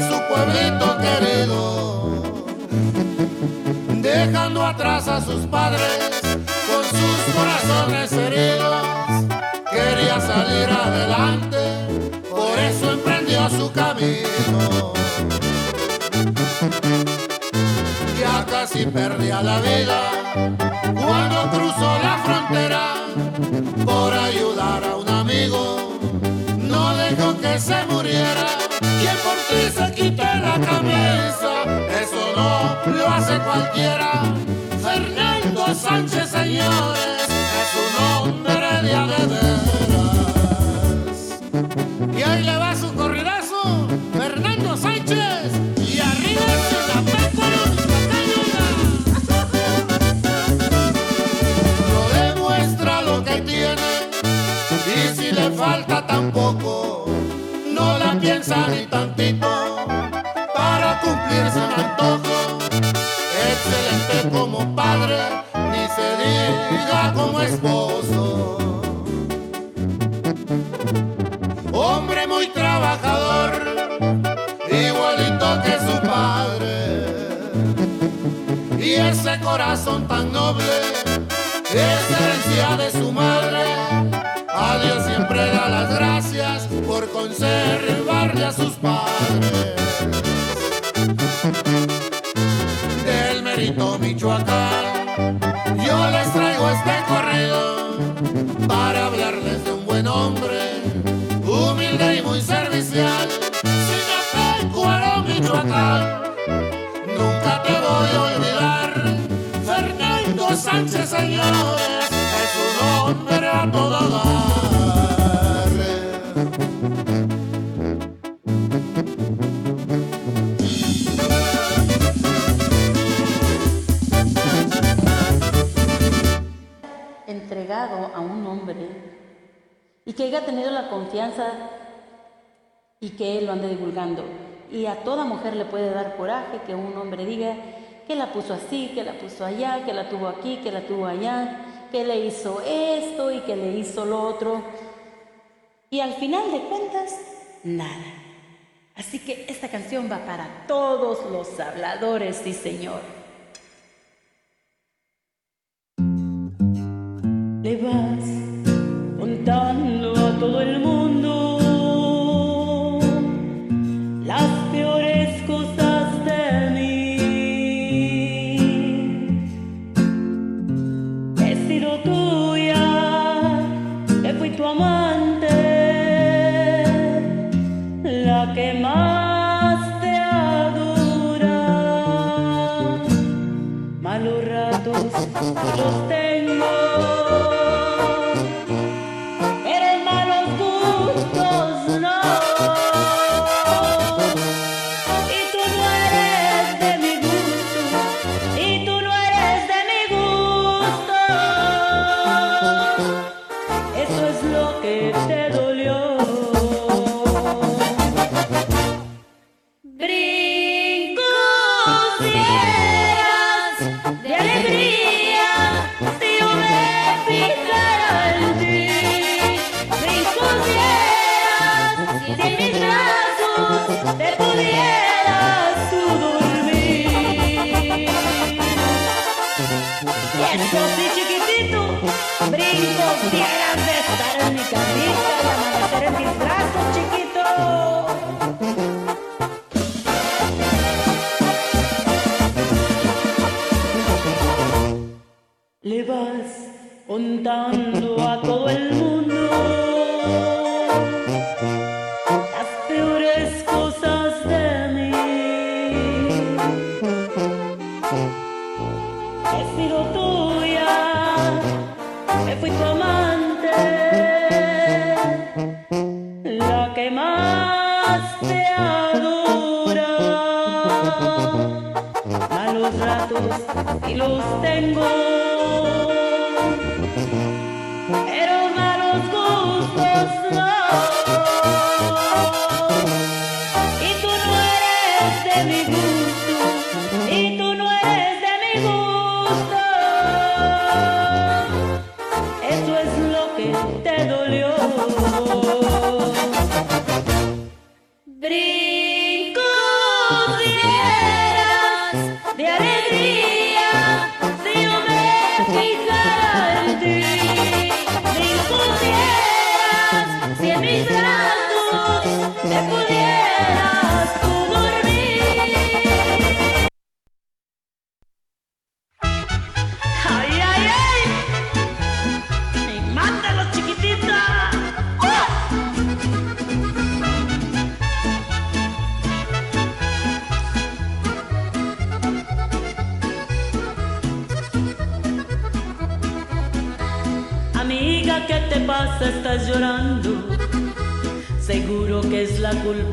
Su pueblito querido, dejando atrás a sus padres con sus corazones heridos. Quería salir adelante, por eso emprendió su camino. Ya casi perdía la vida cuando cruzó la frontera por ayudar a un amigo. No dejó que se muriera. Quien por ti se quite la camisa, eso no lo hace cualquiera. Fernando Sánchez, señores, es un hombre de a la piensa ni tantito para cumplirse un antojo. Excelente como padre, ni se diga como esposo. Hombre muy trabajador, igualito que su padre. Y ese corazón tan noble es de su madre. A Dios siempre da las gracias por a sus padres. Del mérito Michoacán, yo les traigo este corrido para hablarles de un buen hombre, humilde y muy servicial. Sinapecuaro, Michoacán, nunca te voy a olvidar. Fernando Sánchez, señores, es un hombre a todo que haya tenido la confianza y que él lo ande divulgando. Y a toda mujer le puede dar coraje que un hombre diga que la puso así, que la puso allá, que la tuvo aquí, que la tuvo allá, que le hizo esto y que le hizo lo otro. Y al final de cuentas, nada. Así que esta canción va para todos los habladores, sí señor. Le vas contando a todo el mundo Le vas contando a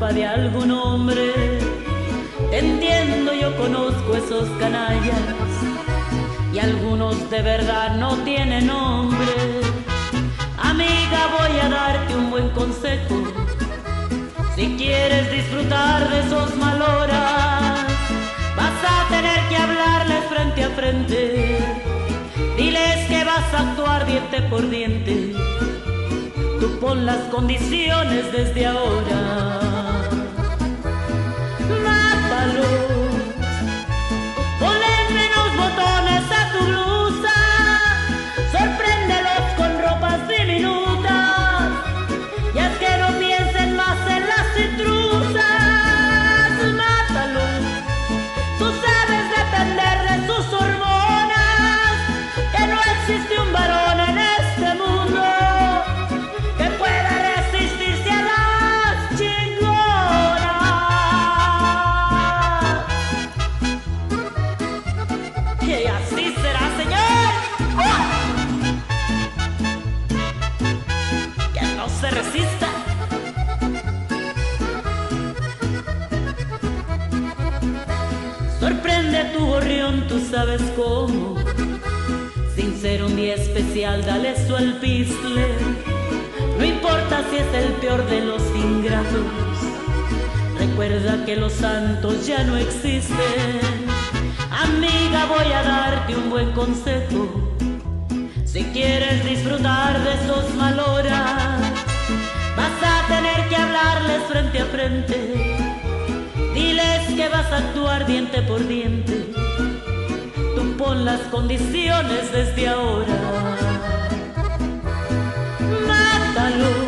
de algún hombre. Te entiendo, yo conozco esos canallas. Y algunos de verdad no tienen nombre. Amiga, voy a darte un buen consejo. Si quieres disfrutar de esos maloras, vas a tener que hablarles frente a frente. Diles que vas a actuar diente por diente. Tú pon las condiciones desde ahora. Sabes cómo. Sin ser un día especial, dale su alpiste. No importa si es el peor de los ingratos. Recuerda que los santos ya no existen. Amiga, voy a darte un buen consejo. Si quieres disfrutar de esos maloras, vas a tener que hablarles frente a frente. Diles que vas a actuar diente por diente. Pon las condiciones desde ahora. Mátalo.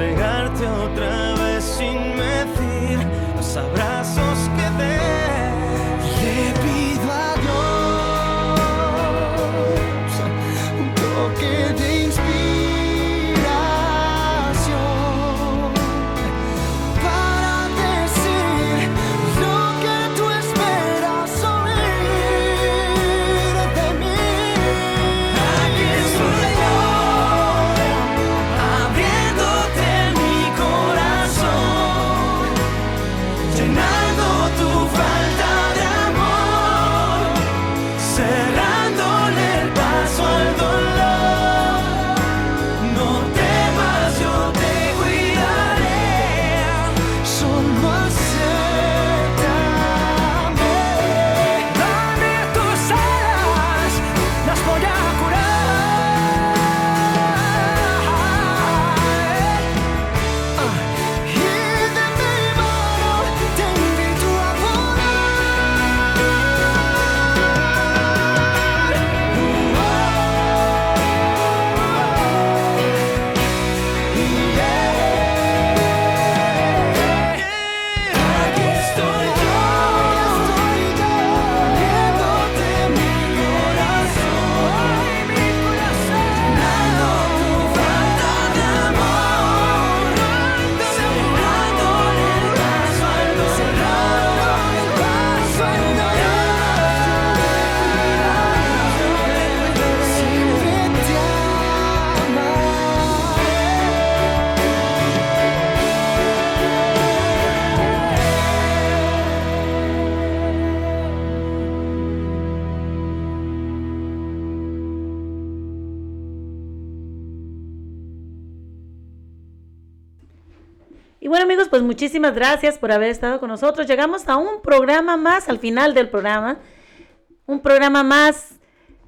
a entregarte pues muchísimas gracias por haber estado con nosotros. Llegamos a un programa más, al final del programa. Un programa más.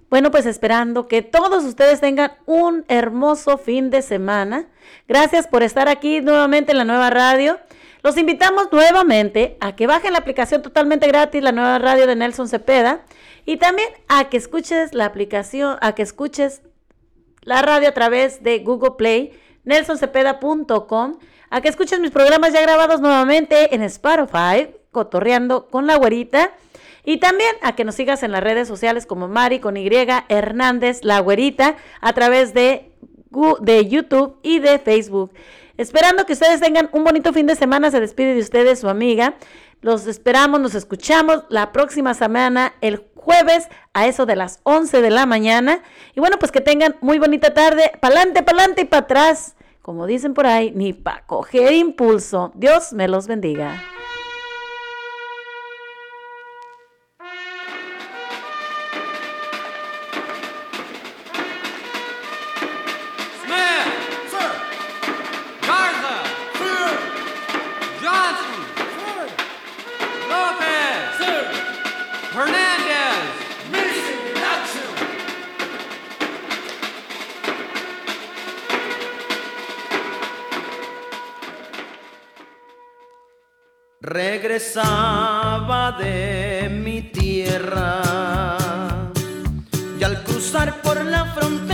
Bueno, pues esperando que todos ustedes tengan un hermoso fin de semana. Gracias por estar aquí nuevamente en la nueva radio. Los invitamos nuevamente a que bajen la aplicación totalmente gratis, la nueva radio de Nelson Cepeda, y también a que escuches la aplicación, a que escuches la radio a través de Google Play, nelsoncepeda.com, a que escuches mis programas ya grabados nuevamente en Spotify, cotorreando con la güerita, y también a que nos sigas en las redes sociales como Mari con Y Hernández, la güerita, a través de, de YouTube y de Facebook. Esperando que ustedes tengan un bonito fin de semana, se despide de ustedes su amiga. Los esperamos, nos escuchamos la próxima semana, el jueves, a eso de las 11 de la mañana. Y bueno, pues que tengan muy bonita tarde. Pa'lante, pa'lante y para atrás. Como dicen por ahí, ni para coger impulso. Dios me los bendiga. Regresaba de mi tierra. Y al cruzar por la frontera